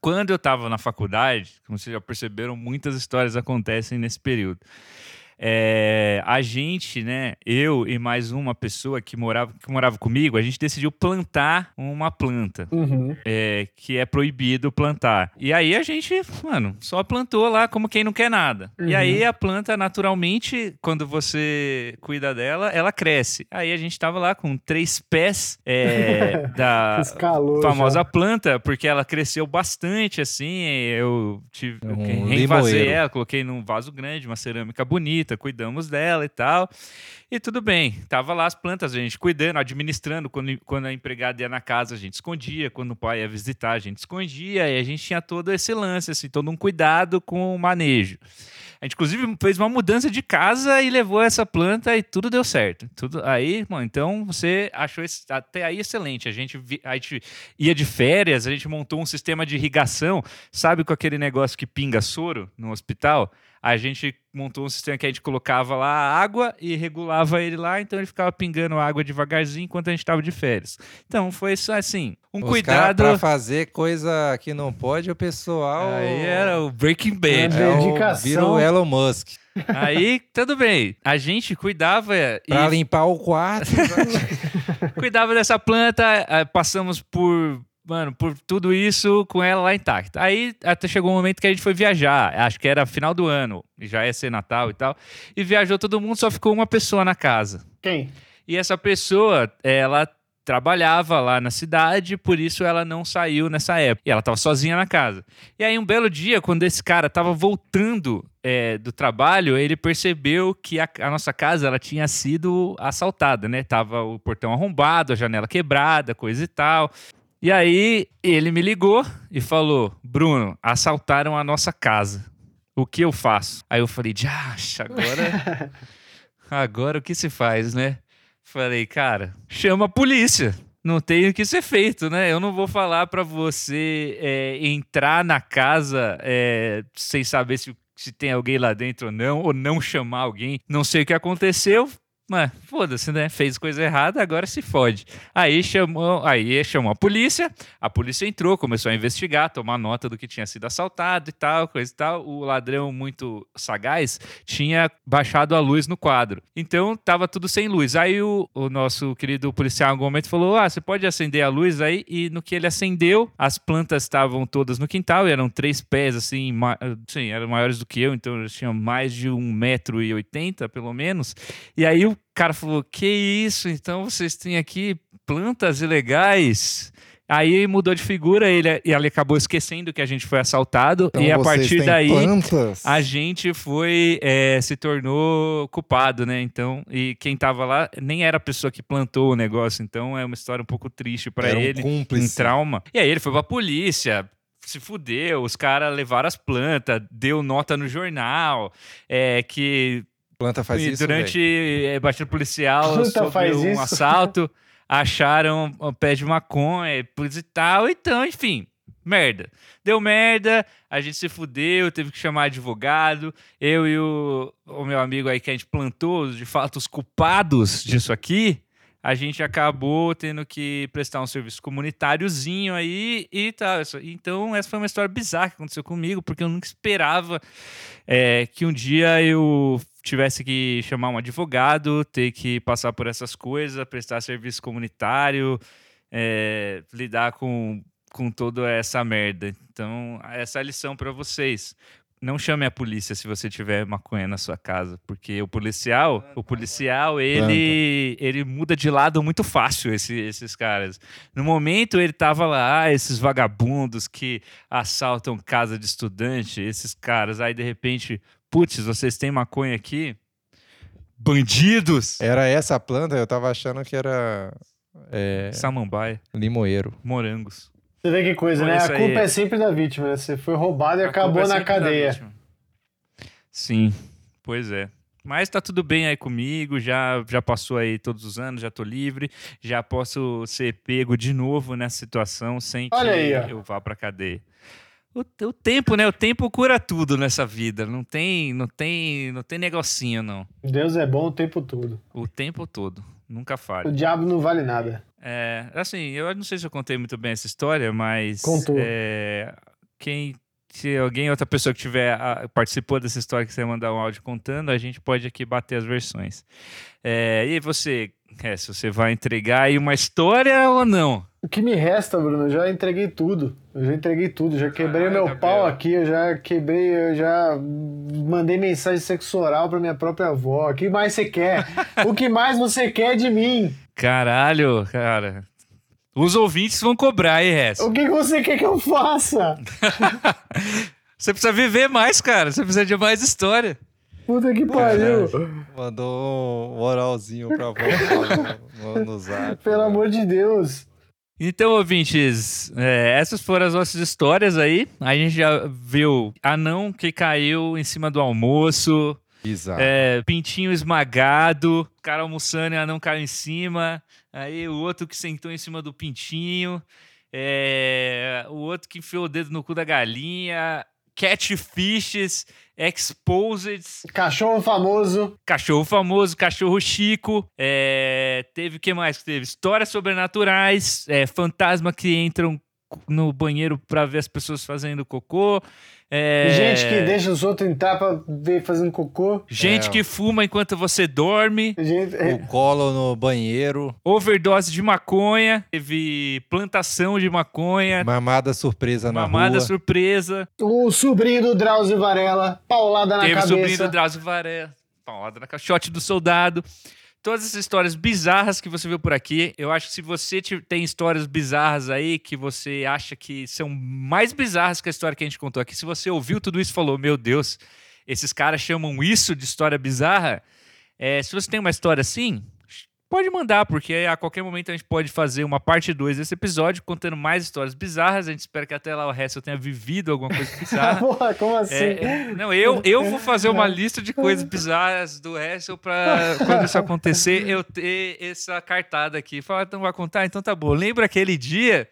Quando eu estava na faculdade, como vocês já perceberam, muitas histórias acontecem nesse período. É, a gente, né, eu e mais uma pessoa que morava, que morava comigo, a gente decidiu plantar uma planta. uhum. é, que é proibido plantar. E aí a gente, mano, só plantou lá como quem não quer nada. E Uhum. aí a planta, naturalmente, quando você cuida dela, ela cresce. Aí a gente tava lá com três pés é, da Escalou famosa já. planta, porque ela cresceu bastante, assim. Eu tive, Um reinvasei ela, coloquei num vaso grande, uma cerâmica bonita, cuidamos dela e tal. E tudo bem, tava lá as plantas, a gente cuidando, administrando. Quando, quando a empregada ia na casa, a gente escondia. Quando o pai ia visitar, a gente escondia. E a gente tinha todo esse lance, assim, todo um cuidado com o manejo. A gente, inclusive, fez uma mudança de casa e levou essa planta e tudo deu certo. Tudo aí, então você achou esse- até aí excelente. A gente, a gente ia de férias, a gente montou um sistema de irrigação, sabe com aquele negócio que pinga soro no hospital? A gente montou um sistema que a gente colocava lá a água e regulava ele lá, então ele ficava pingando água devagarzinho enquanto a gente estava de férias. Então foi só assim, um Os cuidado. Pra fazer coisa que não pode, o pessoal. Aí era o Breaking Bad. é o, Dedicação. vira o Elon Musk. Aí, tudo bem. A gente cuidava Pra e limpar o quarto. cuidava dessa planta, eh, passamos por, mano, por tudo isso com ela lá intacta. Aí até chegou um momento que a gente foi viajar, acho que era final do ano, e já ia ser Natal e tal, e viajou todo mundo, só ficou uma pessoa na casa. Quem? E essa pessoa, ela trabalhava lá na cidade, por isso ela não saiu nessa época. E ela estava sozinha na casa. E aí, um belo dia, quando esse cara estava voltando é, do trabalho, ele percebeu que a, a nossa casa ela tinha sido assaltada, né? Tava o portão arrombado, a janela quebrada, coisa e tal. E aí, ele me ligou e falou: Bruno, assaltaram a nossa casa. O que eu faço? Aí eu falei: Jaxa, agora. Agora o que se faz, né? Falei, cara, chama a polícia. Não tem o que ser feito, né? Eu não vou falar pra você é, entrar na casa é, sem saber se, se tem alguém lá dentro ou não, ou não chamar alguém. Não sei o que aconteceu. Mas foda-se, né? Fez coisa errada, agora se fode. Aí chamou, aí chamou a polícia, a polícia entrou, começou a investigar, tomar nota do que tinha sido assaltado e tal, coisa e tal. O ladrão, muito sagaz, tinha baixado a luz no quadro. Então tava tudo sem luz. Aí o, o nosso querido policial em algum momento falou: Ah, você pode acender a luz aí? E no que ele acendeu, as plantas estavam todas no quintal, eram três pés, assim, ma- sim, eram maiores do que eu, então eles tinham mais de um metro e oitenta, pelo menos. E aí o cara falou: Que isso? Então vocês têm aqui plantas ilegais? Aí mudou de figura, ele, e ele acabou esquecendo que a gente foi assaltado, Então e a partir daí plantas? a gente foi é, se tornou culpado, né? Então, e quem tava lá nem era a pessoa que plantou o negócio, então é uma história um pouco triste pra Era um ele, cúmplice. um trauma. E aí ele foi pra polícia, se fudeu, os caras levaram as plantas, deu nota no jornal, é que Planta faz e isso. durante velho. é, batida policial Planta sobre faz um isso. assalto, acharam um pé de maconha e coisa e tal. Então, enfim, merda. Deu merda, a gente se fudeu, teve que chamar advogado. Eu e o, o meu amigo aí que a gente plantou, de fato, os culpados disso aqui, a gente acabou tendo que prestar um serviço comunitáriozinho aí e tal. Então, essa foi uma história bizarra que aconteceu comigo, porque eu nunca esperava é, que um dia eu tivesse que chamar um advogado, ter que passar por essas coisas, prestar serviço comunitário, é, lidar com, com toda essa merda. Então, essa é a lição para vocês. Não chame a polícia se você tiver maconha na sua casa, porque o policial, o policial, ele, ele muda de lado muito fácil, esse- esses caras. No momento ele tava lá, ah, esses vagabundos que assaltam casa de estudante, esses caras, aí de repente, putz, vocês têm maconha aqui? Bandidos! Era essa a planta? Eu tava achando que era. É, Samambaia, limoeiro. morangos. Você vê que coisa, Pô, né? A culpa aí- é sempre da vítima, né? Você foi roubado e A acabou culpa é na cadeia. Sim, pois é. Mas tá tudo bem aí comigo, já, já passou aí todos os anos, já tô livre, já posso ser pego de novo nessa situação sem que Olha aí, ó. eu vá pra cadeia. O, o tempo, né? O tempo cura tudo nessa vida. Não tem, não tem, não tem negocinho, não. Deus é bom o tempo todo. O tempo todo. Nunca O falha. diabo não vale nada. É, assim, eu não sei se eu contei muito bem essa história, mas Contou. é, quem se alguém, outra pessoa que tiver ah, participou dessa história que você mandar um áudio contando, a gente pode aqui bater as versões. É, e você, é, se você vai entregar aí uma história ou não? O que me resta, Bruno? Eu já entreguei tudo. Eu já entreguei tudo. Já quebrei Caralho, meu pau aqui. Eu já quebrei. Eu já mandei mensagem sexo oral pra minha própria avó. O que mais você quer? o que mais você quer de mim? Caralho, cara. Os ouvintes vão cobrar, hein, Rez? O que você quer que eu faça? Você precisa viver mais, cara. Você precisa de mais história. Puta que pariu. Mandou um oralzinho pra avó no, no, no zap. Pelo amor de Deus. Então, ouvintes, é, essas foram as nossas histórias aí. A gente já viu anão que caiu em cima do almoço, Bizarro. é, pintinho esmagado, cara almoçando e anão caiu em cima. Aí o outro que sentou em cima do pintinho, é, o outro que enfiou o dedo no cu da galinha, catfishes, exposed, Cachorro famoso. Cachorro famoso, cachorro chico. é, teve o que mais que teve? Histórias sobrenaturais, é, fantasma que entram no banheiro pra ver as pessoas fazendo cocô. É, Gente que deixa os outros entrar pra ver fazendo cocô. Gente É. que fuma enquanto você dorme. Gente, O colo no banheiro. Overdose de maconha. Teve plantação de maconha. Mamada surpresa na Mamada rua. surpresa. o sobrinho do Drauzio Varela. Paulada na Teve o cabeça. sobrinho do Drauzio Varela. Paulada na caixote do soldado. Todas essas histórias bizarras que você viu por aqui. Eu acho que se você te- tem histórias bizarras aí que você acha que são mais bizarras que a história que a gente contou aqui, se você ouviu tudo isso e falou, meu Deus, esses caras chamam isso de história bizarra. é, se você tem uma história assim, pode mandar, porque a qualquer momento a gente pode fazer uma parte 2 desse episódio contando mais histórias bizarras. A gente espera que até lá o resto eu tenha vivido alguma coisa bizarra. Porra, como assim? É, é, não, eu, eu vou fazer uma lista de coisas bizarras do Hessel pra quando isso acontecer, eu ter essa cartada aqui. Falar, então vai contar? Então tá bom. Lembra aquele dia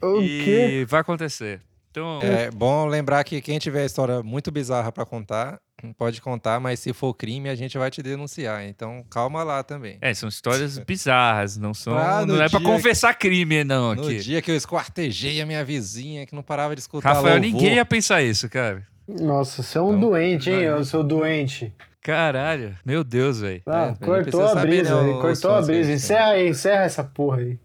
O e quê? vai acontecer. Então, É bom lembrar que quem tiver história muito bizarra pra contar, pode contar, mas se for crime, a gente vai te denunciar. Então calma lá também. é, são histórias bizarras, não são. Ah, no não é pra dia confessar crime, não. No Aqui. dia que eu esquartejei a minha vizinha, que não parava de escutar Rafael, louvor. ninguém ia pensar isso, cara. Nossa, você é um Então, doente, hein, vai. eu sou doente. Caralho, meu Deus, velho. Ah, É, não cortou a saber, brisa não, cortou a que brisa. gente Encerra aí, encerra essa porra aí.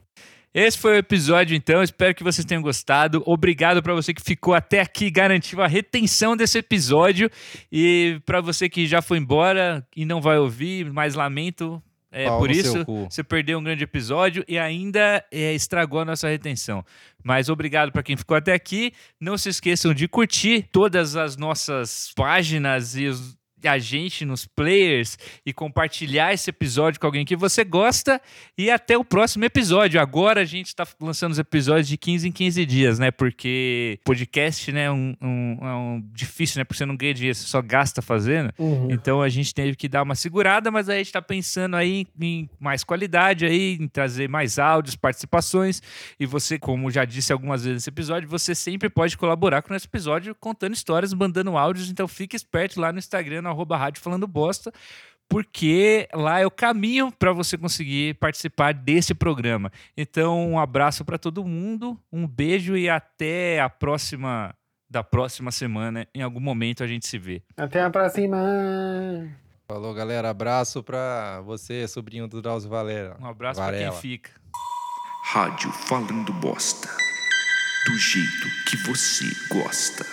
Esse foi o episódio, então. Espero que vocês tenham gostado. Obrigado para você que ficou até aqui, garantiu a retenção desse episódio. E para você que já foi embora e não vai ouvir, mas lamento. É, Pau por isso, você perdeu um grande episódio e ainda é, estragou a nossa retenção. Mas obrigado para quem ficou até aqui. Não se esqueçam de curtir todas as nossas páginas e os- a gente nos players e compartilhar esse episódio com alguém que você gosta. E até o próximo episódio. Agora a gente está lançando os episódios de 15 em 15 dias, né? Porque podcast, né, é um, um- é um difícil, né? Porque você não ganha dinheiro, você só gasta fazendo. Uhum. Então a gente teve que dar uma segurada, mas aí a gente está pensando aí em mais qualidade aí, em trazer mais áudios, participações. E você, como já disse algumas vezes nesse episódio, você sempre pode colaborar com esse episódio contando histórias, mandando áudios. Então fique esperto lá no Instagram, no arroba rádio falando bosta. Porque lá é o caminho para você conseguir participar desse programa. Então, um abraço para todo mundo, um beijo e até a próxima da próxima semana. Em algum momento a gente se vê. Até a próxima. Falou, galera. Abraço pra você, sobrinho do Drauzio Valera. Um abraço para quem fica. Rádio Falando Bosta. Do jeito que você gosta.